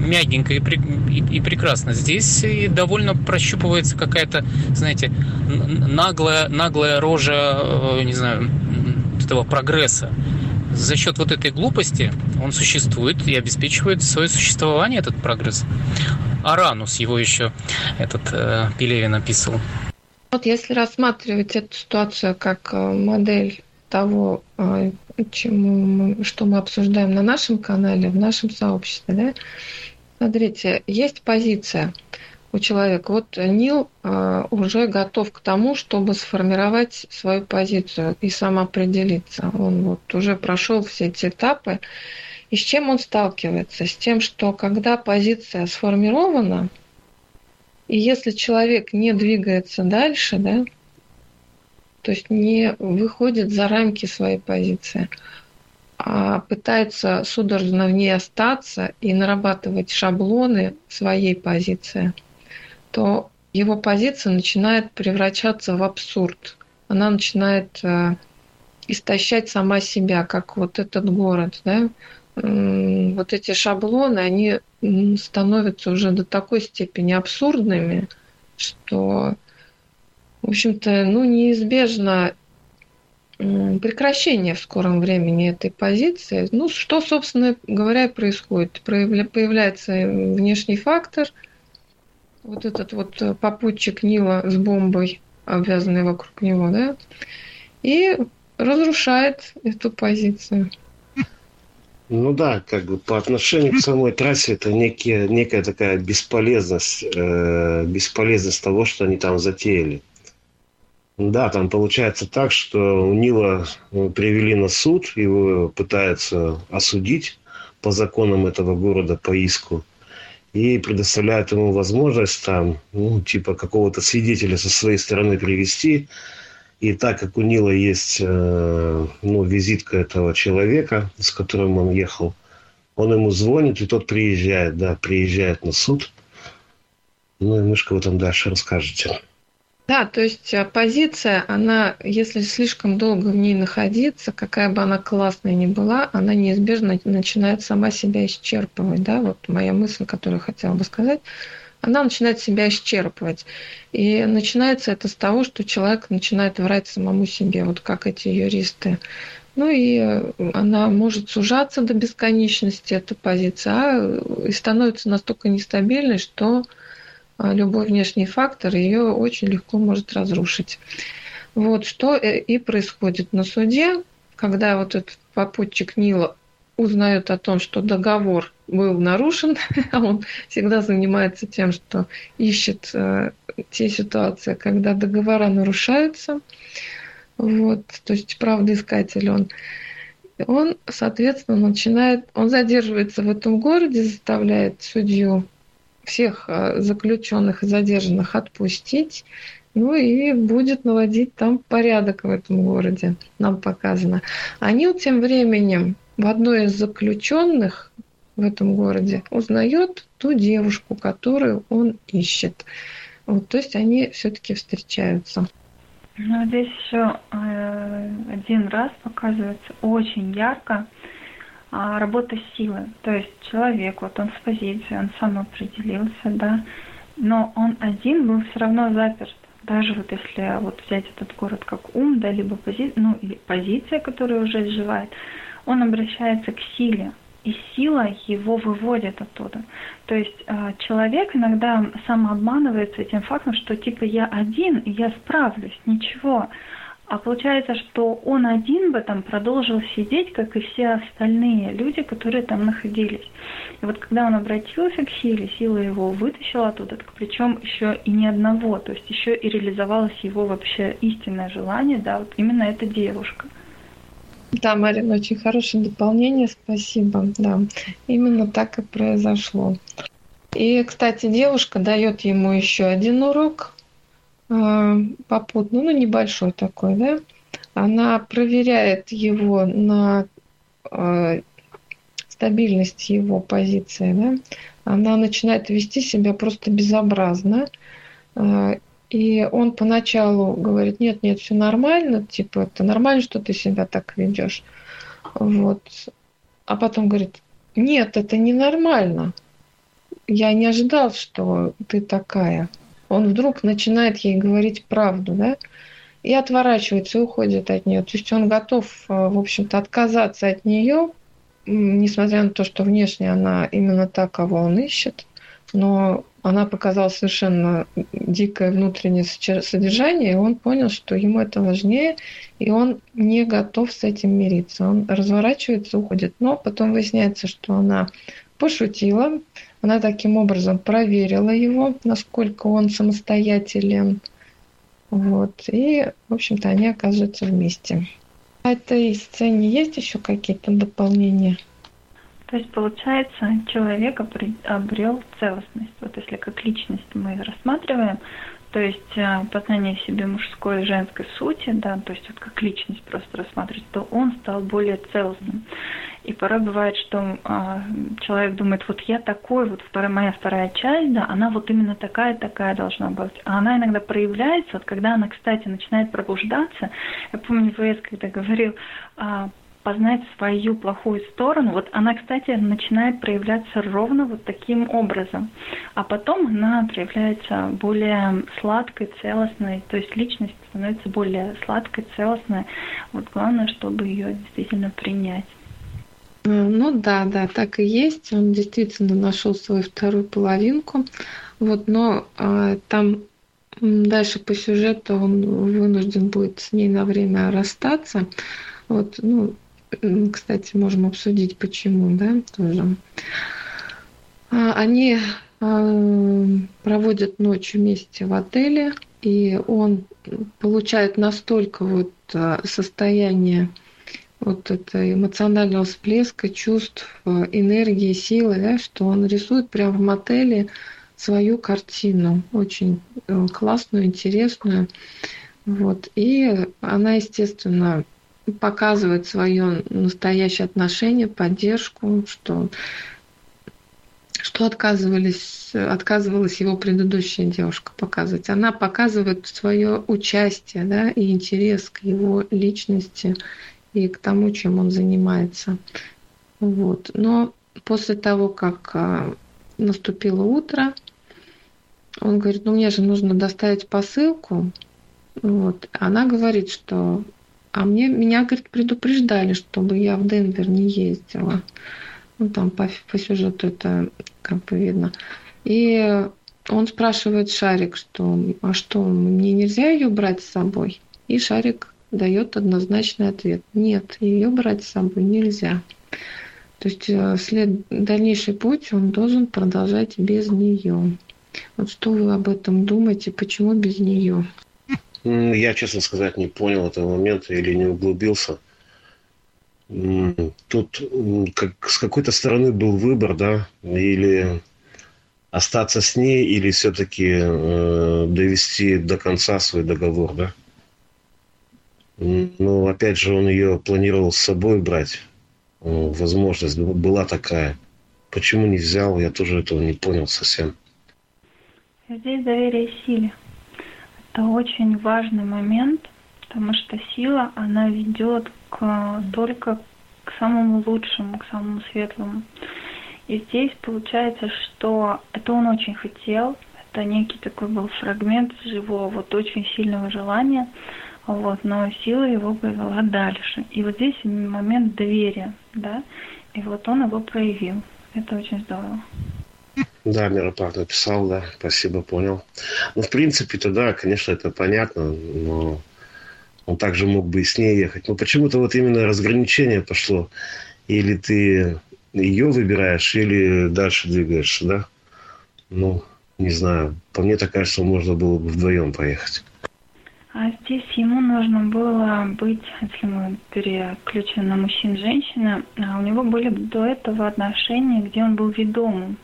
мягенько и, при, и, и прекрасно. Здесь и довольно прощупывается какая-то, знаете, наглая, наглая рожа, э, не знаю, этого прогресса за счет вот этой глупости он существует и обеспечивает свое существование, этот прогресс. Аранус его еще этот э, Пелевин описывал. Вот если рассматривать эту ситуацию как э, модель того, э, чему мы, что мы обсуждаем на нашем канале, в нашем сообществе, да, смотрите, есть позиция – у человека. Вот Нил э, уже готов к тому, чтобы сформировать свою позицию и сам определиться. Он вот уже прошел все эти этапы. И с чем он сталкивается? С тем, что когда позиция сформирована, и если человек не двигается дальше, да, то есть не выходит за рамки своей позиции, а пытается судорожно в ней остаться и нарабатывать шаблоны своей позиции – то его позиция начинает превращаться в абсурд. Она начинает э, истощать сама себя, как вот этот город. Да? Вот эти шаблоны, они становятся уже до такой степени абсурдными, что, в общем-то, ну, неизбежно прекращение в скором времени этой позиции. Ну, что, собственно говоря, происходит? Появляется внешний фактор – вот этот вот э, попутчик Нила с бомбой, обвязанной вокруг него, да, и разрушает эту позицию. Ну да, как бы по отношению к самой трассе это некие, некая такая бесполезность, э, бесполезность того, что они там затеяли. Да, там получается так, что у Нила э, привели на суд, его пытаются осудить по законам этого города по иску и предоставляют ему возможность там, ну, типа какого-то свидетеля со своей стороны привести. И так как у Нила есть э, ну, визитка этого человека, с которым он ехал, он ему звонит, и тот приезжает, да, приезжает на суд. Ну и Мышка вы там дальше расскажете. Да, то есть а, позиция, она, если слишком долго в ней находиться, какая бы она классная ни была, она неизбежно начинает сама себя исчерпывать. Да? Вот моя мысль, которую я хотела бы сказать, она начинает себя исчерпывать. И начинается это с того, что человек начинает врать самому себе, вот как эти юристы. Ну и э, она может сужаться до бесконечности, эта позиция, а и становится настолько нестабильной, что любой внешний фактор ее очень легко может разрушить. Вот что э, и происходит на суде, когда вот этот попутчик Нила узнает о том, что договор был нарушен, а он всегда занимается тем, что ищет э, те ситуации, когда договора нарушаются. Вот, то есть правдоискатель он. Он, соответственно, начинает, он задерживается в этом городе, заставляет судью всех э, заключенных и задержанных отпустить, ну и будет наводить там порядок в этом городе, нам показано. Они тем временем в одной из заключенных в этом городе узнает ту девушку, которую он ищет. Вот, то есть они все-таки встречаются. Ну, здесь еще э, один раз показывается очень ярко а, работа силы. То есть человек, вот он в позиции, он сам определился, да, но он один был все равно заперт. Даже вот если вот взять этот город как ум, да, либо пози, ну, или позиция, которая уже изживает, он обращается к силе, и сила его выводит оттуда. То есть э, человек иногда сам обманывается этим фактом, что типа я один, и я справлюсь, ничего. А получается, что он один бы там продолжил сидеть, как и все остальные люди, которые там находились. И вот когда он обратился к силе, сила его вытащила оттуда, так причем еще и не одного, то есть еще и реализовалось его вообще истинное желание, да, вот именно эта девушка. Да, Марина, очень хорошее дополнение, спасибо. Да, именно так и произошло. И, кстати, девушка дает ему еще один урок попутно, ну, небольшой такой, да. Она проверяет его на э, стабильность его позиции, да. Она начинает вести себя просто безобразно. Э, и он поначалу говорит, нет, нет, все нормально, типа, это нормально, что ты себя так ведешь. Вот. А потом говорит, нет, это ненормально. Я не ожидал, что ты такая. Он вдруг начинает ей говорить правду, да, и отворачивается, и уходит от нее. То есть он готов, э, в общем-то, отказаться от нее, несмотря на то, что внешне она именно та, кого он ищет, но она показала совершенно дикое внутреннее содержание, и он понял, что ему это важнее, и он не готов с этим мириться. Он разворачивается, уходит. Но потом выясняется, что она пошутила, она таким образом проверила его, насколько он самостоятелен. Вот. И, в общем-то, они оказываются вместе. А этой сцене есть еще какие-то дополнения? То есть, получается, человек обрел целостность. Вот если как личность мы рассматриваем, то есть э, познание себе мужской и женской сути, да, то есть вот как личность просто рассматривать, то он стал более целостным. И порой бывает, что э, человек думает, вот я такой, вот вторая, моя вторая часть, да, она вот именно такая, такая должна быть. А она иногда проявляется, вот когда она, кстати, начинает пробуждаться. Я помню, ВС, когда говорил, э, познать свою плохую сторону, вот она, кстати, начинает проявляться ровно вот таким образом. А потом она проявляется более сладкой, целостной, то есть личность становится более сладкой, целостной. Вот главное, чтобы ее действительно принять. Ну да, да, так и есть. Он действительно нашел свою вторую половинку. Вот, но э, там дальше по сюжету он вынужден будет с ней на время расстаться. Вот, ну, кстати, можем обсудить, почему, да, тоже. А, они а, проводят ночь вместе в отеле, и он получает настолько вот а, состояние вот это эмоционального всплеска, чувств, энергии, силы, да, что он рисует прямо в мотеле свою картину, очень э, классную, интересную. Вот. И она, естественно, показывает свое настоящее отношение, поддержку, что что отказывались, отказывалась его предыдущая девушка показывать. Она показывает свое участие да, и интерес к его личности и к тому, чем он занимается. Вот. Но после того, как а, наступило утро, он говорит, ну мне же нужно доставить посылку. Вот. Она говорит, что а мне, меня, говорит, предупреждали, чтобы я в Денвер не ездила. Ну, там по, по сюжету это как бы видно. И он спрашивает Шарик, что, а что, мне нельзя ее брать с собой? И Шарик дает однозначный ответ. Нет, ее брать с собой нельзя. То есть э, след, дальнейший путь он должен продолжать без нее. Вот что вы об этом думаете? Почему без нее? Я, честно сказать, не понял этого момента или не углубился. Тут как, с какой-то стороны был выбор, да, или остаться с ней, или все-таки э, довести до конца свой договор, да. Ну, опять же, он ее планировал с собой брать. Возможность была такая. Почему не взял, я тоже этого не понял совсем. Здесь доверие силе. Это очень важный момент, потому что сила, она ведет к, только к самому лучшему, к самому светлому. И здесь получается, что это он очень хотел, это некий такой был фрагмент живого, вот очень сильного желания, вот, но сила его повела дальше. И вот здесь момент доверия, да, и вот он его проявил. Это очень здорово. Да, Миропарк написал, да, спасибо, понял. Ну, в принципе-то, да, конечно, это понятно, но он также мог бы и с ней ехать. Но почему-то вот именно разграничение пошло. Или ты ее выбираешь, или дальше двигаешься, да? Ну, не знаю. По мне так кажется, можно было бы вдвоем поехать. А здесь ему нужно было быть, если мы переключим на мужчин-женщины, а у него были до этого отношения, где он был ведомым.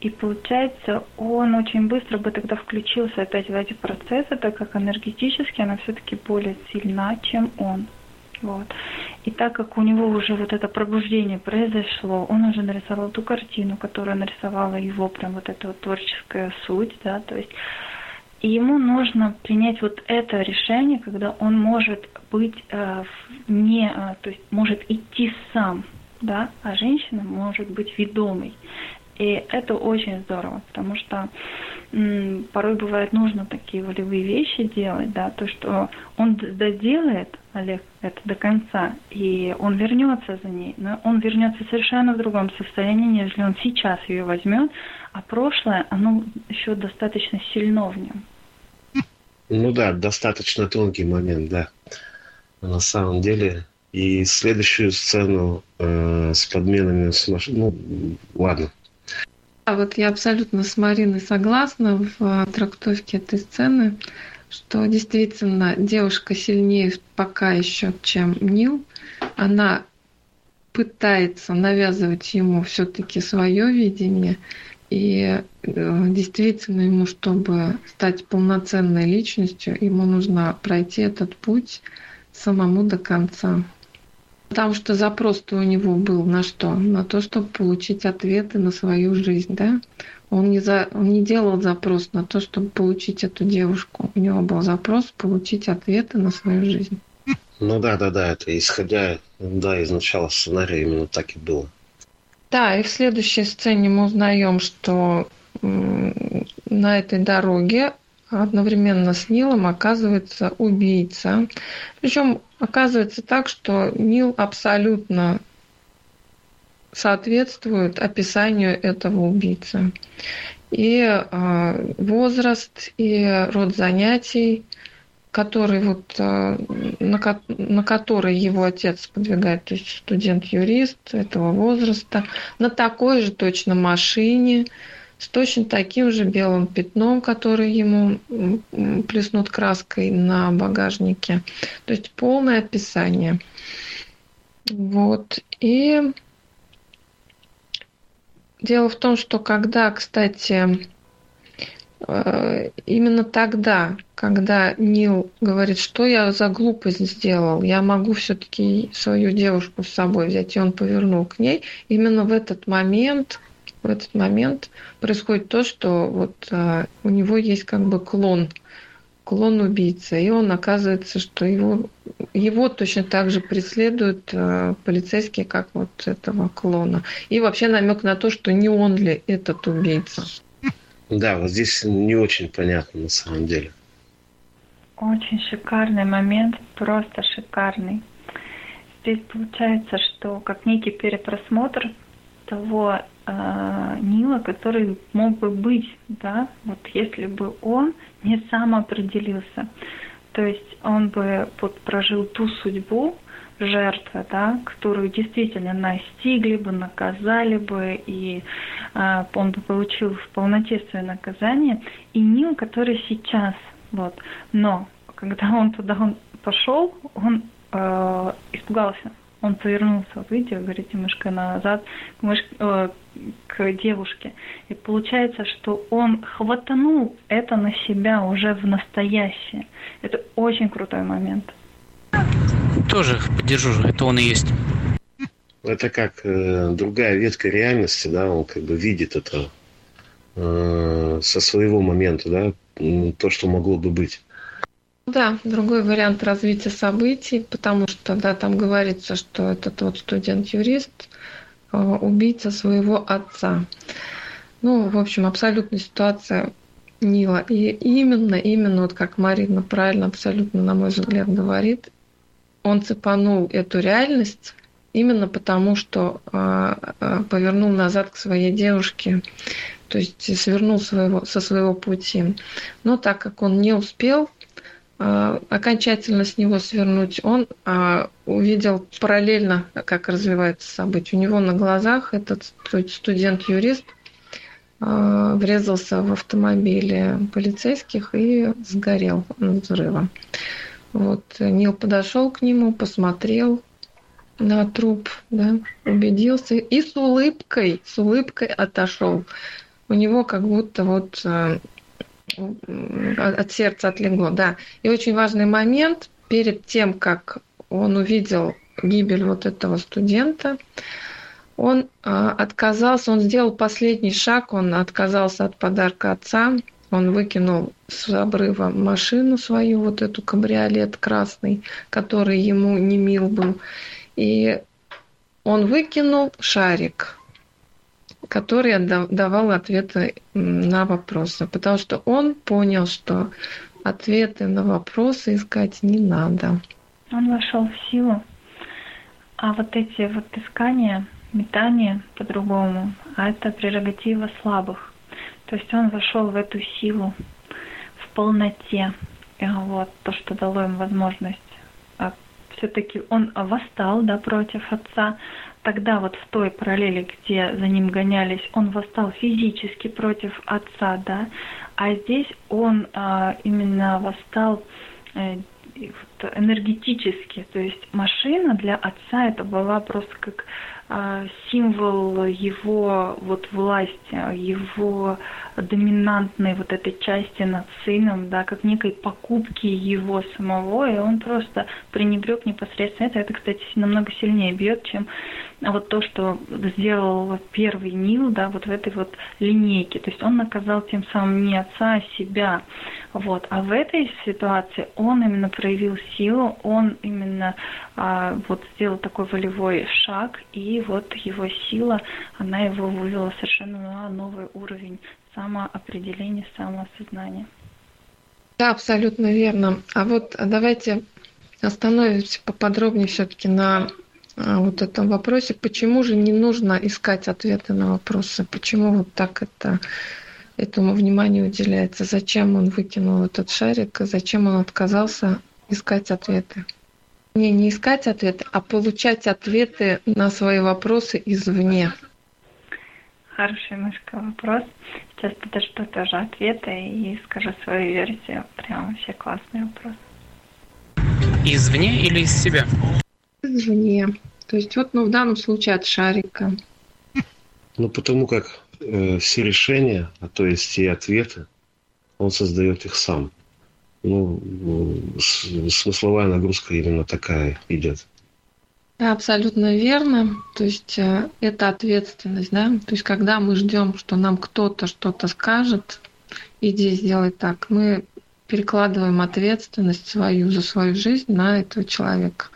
И получается, он очень быстро бы тогда включился опять в эти процессы, так как энергетически она все-таки более сильна, чем он. Вот. И так как у него уже вот это пробуждение произошло, он уже нарисовал ту картину, которая нарисовала его прям вот эта вот творческая суть, да, то есть и ему нужно принять вот это решение, когда он может быть э, не, э, то есть может идти сам, да, а женщина может быть ведомой. И это очень здорово, потому что м, порой бывает нужно такие волевые вещи делать, да, то, что он доделает, Олег, это до конца, и он вернется за ней, но он вернется совершенно в другом состоянии, нежели он сейчас ее возьмет, а прошлое, оно еще достаточно сильно в нем. Ну да, достаточно тонкий момент, да. На самом деле. И следующую сцену э, с подменами с маш... Ну, ладно, а вот я абсолютно с Мариной согласна в а, трактовке этой сцены, что действительно девушка сильнее пока еще, чем Нил. Она пытается навязывать ему все-таки свое видение. И э, действительно ему, чтобы стать полноценной личностью, ему нужно пройти этот путь самому до конца. Потому что запрос-то у него был на что? На то, чтобы получить ответы на свою жизнь, да? Он не, за, он не делал запрос на то, чтобы получить эту девушку. У него был запрос получить ответы на свою жизнь. Ну да, да, да, это исходя да, из начала сценария именно так и было. Да, и в следующей сцене мы узнаем, что на этой дороге одновременно с Нилом оказывается убийца. Причем оказывается так, что Нил абсолютно соответствует описанию этого убийцы. И э, возраст, и род занятий, который вот, э, на, на который его отец подвигает, то есть студент-юрист этого возраста, на такой же точно машине, с точно таким же белым пятном, который ему плеснут краской на багажнике. То есть полное описание. Вот. И дело в том, что когда, кстати, э, именно тогда, когда Нил говорит, что я за глупость сделал, я могу все-таки свою девушку с собой взять, и он повернул к ней, именно в этот момент в этот момент происходит то, что вот а, у него есть как бы клон, клон убийцы, и он оказывается, что его, его точно так же преследуют а, полицейские, как вот этого клона. И вообще намек на то, что не он ли этот убийца. Да, вот здесь не очень понятно на самом деле. Очень шикарный момент, просто шикарный. Здесь получается, что как некий перепросмотр того э, Нила, который мог бы быть, да, вот если бы он не сам определился. То есть он бы вот прожил ту судьбу жертвы, да, которую действительно настигли бы, наказали бы, и э, он бы получил в полноте свое наказание. И Нил, который сейчас, вот, но когда он туда он пошел, он э, испугался он повернулся, вот видите, говорите, мышка назад к, мыш... э, к девушке. И получается, что он хватанул это на себя уже в настоящее. Это очень крутой момент. Тоже поддержу, это он и есть. Это как э, другая ветка реальности, да, он как бы видит это э, со своего момента, да, то, что могло бы быть. Да, другой вариант развития событий, потому что, да, там говорится, что этот вот студент-юрист э, убийца своего отца. Ну, в общем, абсолютная ситуация Нила. И именно, именно, вот как Марина правильно, абсолютно, на мой взгляд, говорит, он цепанул эту реальность именно потому, что э, э, повернул назад к своей девушке, то есть свернул своего, со своего пути. Но так как он не успел, окончательно с него свернуть, он а, увидел параллельно, как развивается событие. У него на глазах этот студент-юрист а, врезался в автомобиле полицейских и сгорел от взрыва. Вот Нил подошел к нему, посмотрел на труп, да, убедился и с улыбкой, с улыбкой отошел. У него как будто вот от сердца отлегло, да. И очень важный момент, перед тем, как он увидел гибель вот этого студента, он а, отказался, он сделал последний шаг, он отказался от подарка отца, он выкинул с обрыва машину свою, вот эту кабриолет красный, который ему не мил был. И он выкинул шарик, который давал ответы на вопросы, потому что он понял, что ответы на вопросы искать не надо. Он вошел в силу, а вот эти вот искания, метания по-другому, а это прерогатива слабых. То есть он вошел в эту силу в полноте. Вот то, что дало им возможность а все-таки он восстал да, против отца, тогда вот в той параллели, где за ним гонялись, он восстал физически против отца, да, а здесь он а, именно восстал э, энергетически, то есть машина для отца это была просто как символ его вот власти, его доминантной вот этой части над сыном, да, как некой покупки его самого, и он просто пренебрег непосредственно это. Это, кстати, намного сильнее бьет, чем вот то, что сделал первый Нил, да, вот в этой вот линейке. То есть он наказал тем самым не отца, а себя. Вот. А в этой ситуации он именно проявил силу, он именно а, вот сделал такой волевой шаг, и вот его сила, она его вывела совершенно на новый уровень самоопределения, самоосознания. Да, абсолютно верно. А вот давайте остановимся поподробнее все-таки на а, вот этом вопросе, почему же не нужно искать ответы на вопросы, почему вот так это этому внимание уделяется, зачем он выкинул этот шарик, зачем он отказался искать ответы. Не, не искать ответы, а получать ответы на свои вопросы извне. Хороший, Мышка, вопрос. Сейчас подожду тоже ответа и скажу свою версию. Прям вообще классный вопрос. Извне или из себя? Извне. То есть вот, ну, в данном случае от шарика. Ну, потому как э, все решения, а то есть и ответы, он создает их сам. Ну, смысловая нагрузка именно такая идет. Абсолютно верно. То есть э, это ответственность, да. То есть когда мы ждем, что нам кто-то что-то скажет, иди сделай так, мы перекладываем ответственность свою за свою жизнь на этого человека.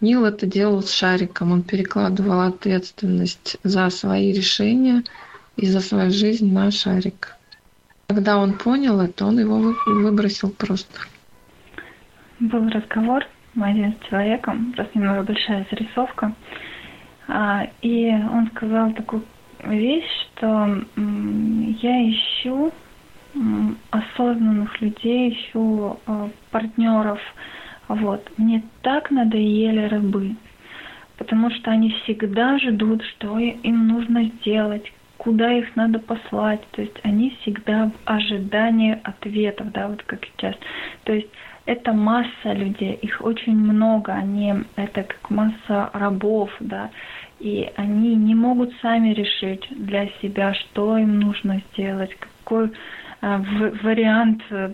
Нил это делал с шариком. Он перекладывал ответственность за свои решения и за свою жизнь на шарик. Когда он понял это, он его выбросил просто. Был разговор один с человеком, просто немного большая зарисовка. А, и он сказал такую вещь, что я ищу осознанных людей, ищу э, партнеров. Вот. Мне так надоели рабы, потому что они всегда ждут, что им нужно сделать, куда их надо послать. То есть они всегда в ожидании ответов, да, вот как сейчас. То есть это масса людей, их очень много, они это как масса рабов, да, и они не могут сами решить для себя, что им нужно сделать, какой а, вариант э,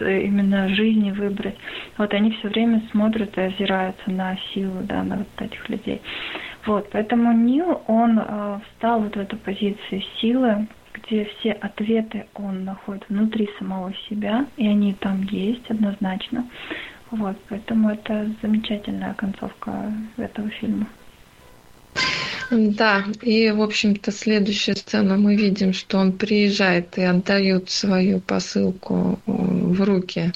именно жизни выбрать. Вот они все время смотрят и озираются на силу, да, на вот этих людей. Вот, поэтому Нил, он э, встал вот в эту позицию силы, где все ответы он находит внутри самого себя, и они там есть однозначно. Вот, поэтому это замечательная концовка этого фильма. Да, и, в общем-то, следующая сцена мы видим, что он приезжает и отдает свою посылку э, в руки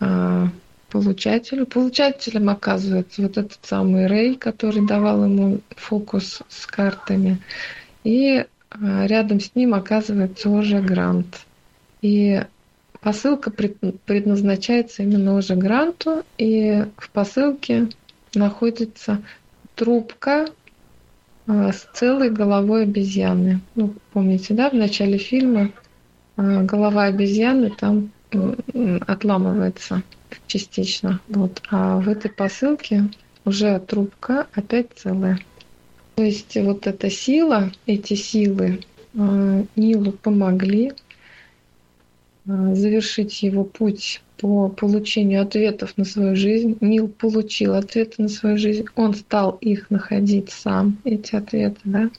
э, получателю. Получателем оказывается вот этот самый Рэй, который давал ему фокус с картами. И э, рядом с ним оказывается уже Грант. И посылка предназначается именно уже Гранту, и в посылке находится трубка а, с целой головой обезьяны. Ну, помните, да, в начале фильма а, голова обезьяны там отламывается частично. Вот. А в этой посылке уже трубка опять целая. То есть вот эта сила, эти силы э, Нилу помогли э, завершить его путь по получению ответов на свою жизнь. Нил получил ответы на свою жизнь, он стал их находить сам, эти ответы, да.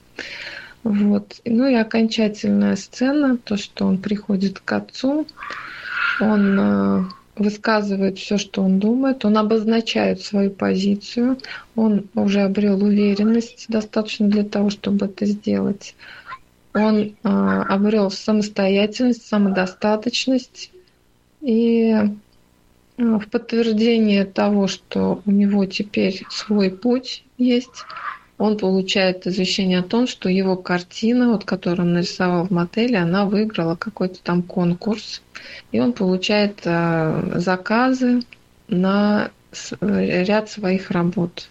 Вот. Ну и окончательная сцена, то, что он приходит к отцу, он э, высказывает все, что он думает, он обозначает свою позицию, он уже обрел уверенность достаточно для того, чтобы это сделать. Он э, обрел самостоятельность, самодостаточность, и э, в подтверждение того, что у него теперь свой путь есть, он получает извещение о том, что его картина, вот, которую он нарисовал в мотеле, она выиграла какой-то там конкурс, и он получает э, заказы на ряд своих работ.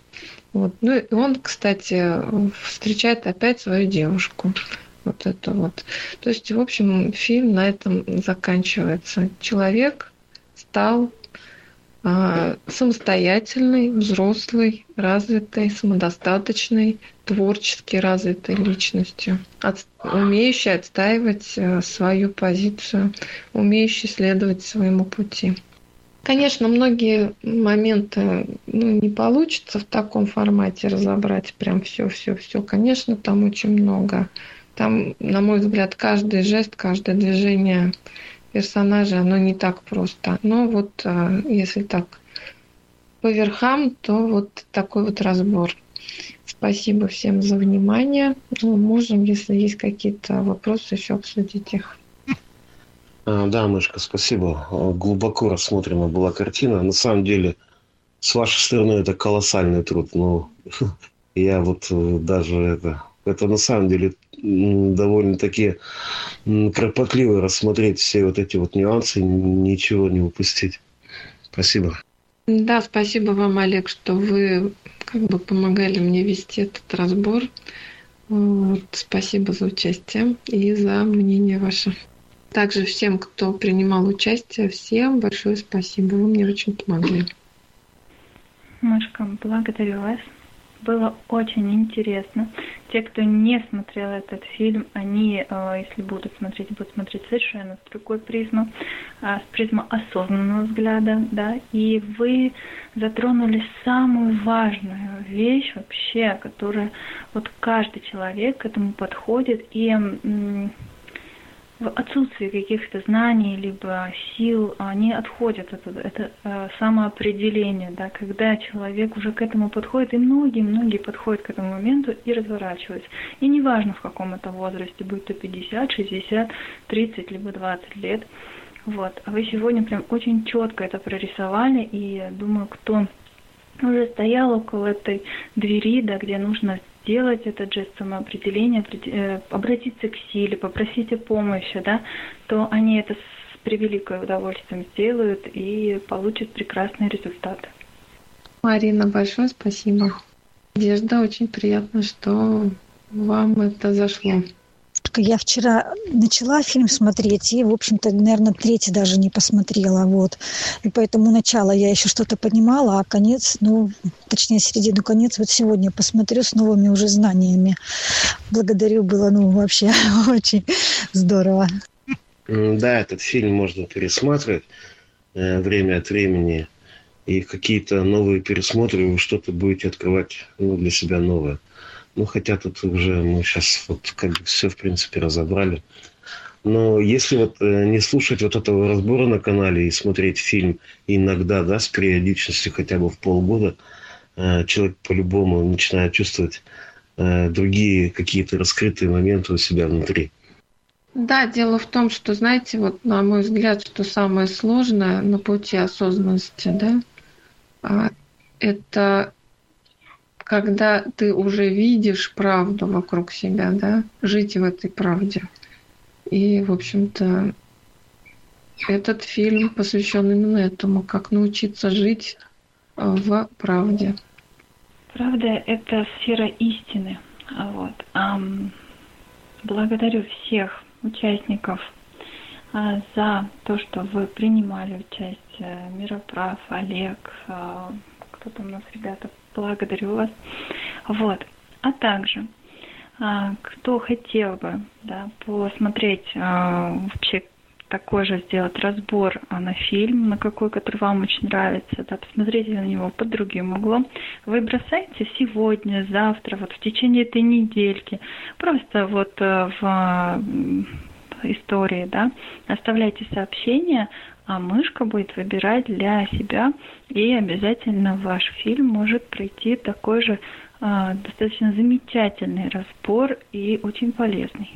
Вот. Ну и он, кстати, встречает опять свою девушку. Вот это вот. То есть, в общем, фильм на этом заканчивается. Человек стал самостоятельной, взрослой, развитой, самодостаточной, творчески развитой личностью, от, умеющей отстаивать а, свою позицию, умеющей следовать своему пути. Конечно, многие моменты ну, не получится в таком формате разобрать прям все, все, все. Конечно, там очень много там, на мой взгляд, каждый жест, каждое движение персонажа, оно не так просто. Но вот а, если так по верхам, то вот такой вот разбор. Спасибо всем за внимание. Ну, можем, если есть какие-то вопросы, еще обсудить их. А, да, Мышка, спасибо. Глубоко рассмотрена была картина. На самом деле, с вашей стороны, это колоссальный труд. Но я вот э, даже это... Это на самом деле довольно-таки кропотливо рассмотреть все вот эти вот нюансы, ничего не упустить. Спасибо. Да, спасибо вам, Олег, что вы как бы помогали мне вести этот разбор. Вот, спасибо за участие и за мнение ваше. Также всем, кто принимал участие, всем большое спасибо. Вы мне очень помогли. Машка, благодарю вас. Было очень интересно. Те, кто не смотрел этот фильм, они, э, если будут смотреть, будут смотреть совершенно с другой призмы, а, с призмы осознанного взгляда, да, и вы затронули самую важную вещь вообще, которая вот каждый человек к этому подходит, и в отсутствии каких-то знаний либо сил они отходят от этого. Это э, самоопределение, да, когда человек уже к этому подходит, и многие-многие подходят к этому моменту и разворачиваются. И неважно в каком это возрасте, будь то 50, 60, 30, либо 20 лет. Вот. А вы сегодня прям очень четко это прорисовали, и я думаю, кто уже стоял около этой двери, да, где нужно сделать этот жест самоопределения, э, обратиться к силе, попросить о помощи, да, то они это с превеликое удовольствием сделают и получат прекрасные результаты. Марина, большое спасибо. Надежда, очень приятно, что вам это зашло я вчера начала фильм смотреть, и, в общем-то, наверное, третий даже не посмотрела, вот. И поэтому начало я еще что-то понимала, а конец, ну, точнее, середину, конец вот сегодня посмотрю с новыми уже знаниями. Благодарю, было, ну, вообще очень здорово. Да, этот фильм можно пересматривать э, время от времени, и какие-то новые пересмотры вы что-то будете открывать ну, для себя новое. Ну, хотя тут уже мы сейчас вот как бы все, в принципе, разобрали. Но если вот э, не слушать вот этого разбора на канале и смотреть фильм иногда, да, с периодичностью хотя бы в полгода, э, человек по-любому начинает чувствовать э, другие какие-то раскрытые моменты у себя внутри. Да, дело в том, что, знаете, вот на мой взгляд, что самое сложное на пути осознанности, да, а, это когда ты уже видишь правду вокруг себя, да, жить в этой правде. И, в общем-то, этот фильм посвящен именно этому, как научиться жить в правде. Правда – это сфера истины. Вот. Благодарю всех участников а, за то, что вы принимали участие. Мироправ, Олег, а, кто там у нас, ребята, благодарю вас. Вот. А также, а, кто хотел бы да, посмотреть а, вообще такой же сделать разбор а, на фильм, на какой, который вам очень нравится, да, посмотрите на него под другим углом. Вы бросаете сегодня, завтра, вот в течение этой недельки, просто вот э, в истории, да, оставляйте сообщения, а мышка будет выбирать для себя, и обязательно ваш фильм может пройти такой же а, достаточно замечательный разбор и очень полезный.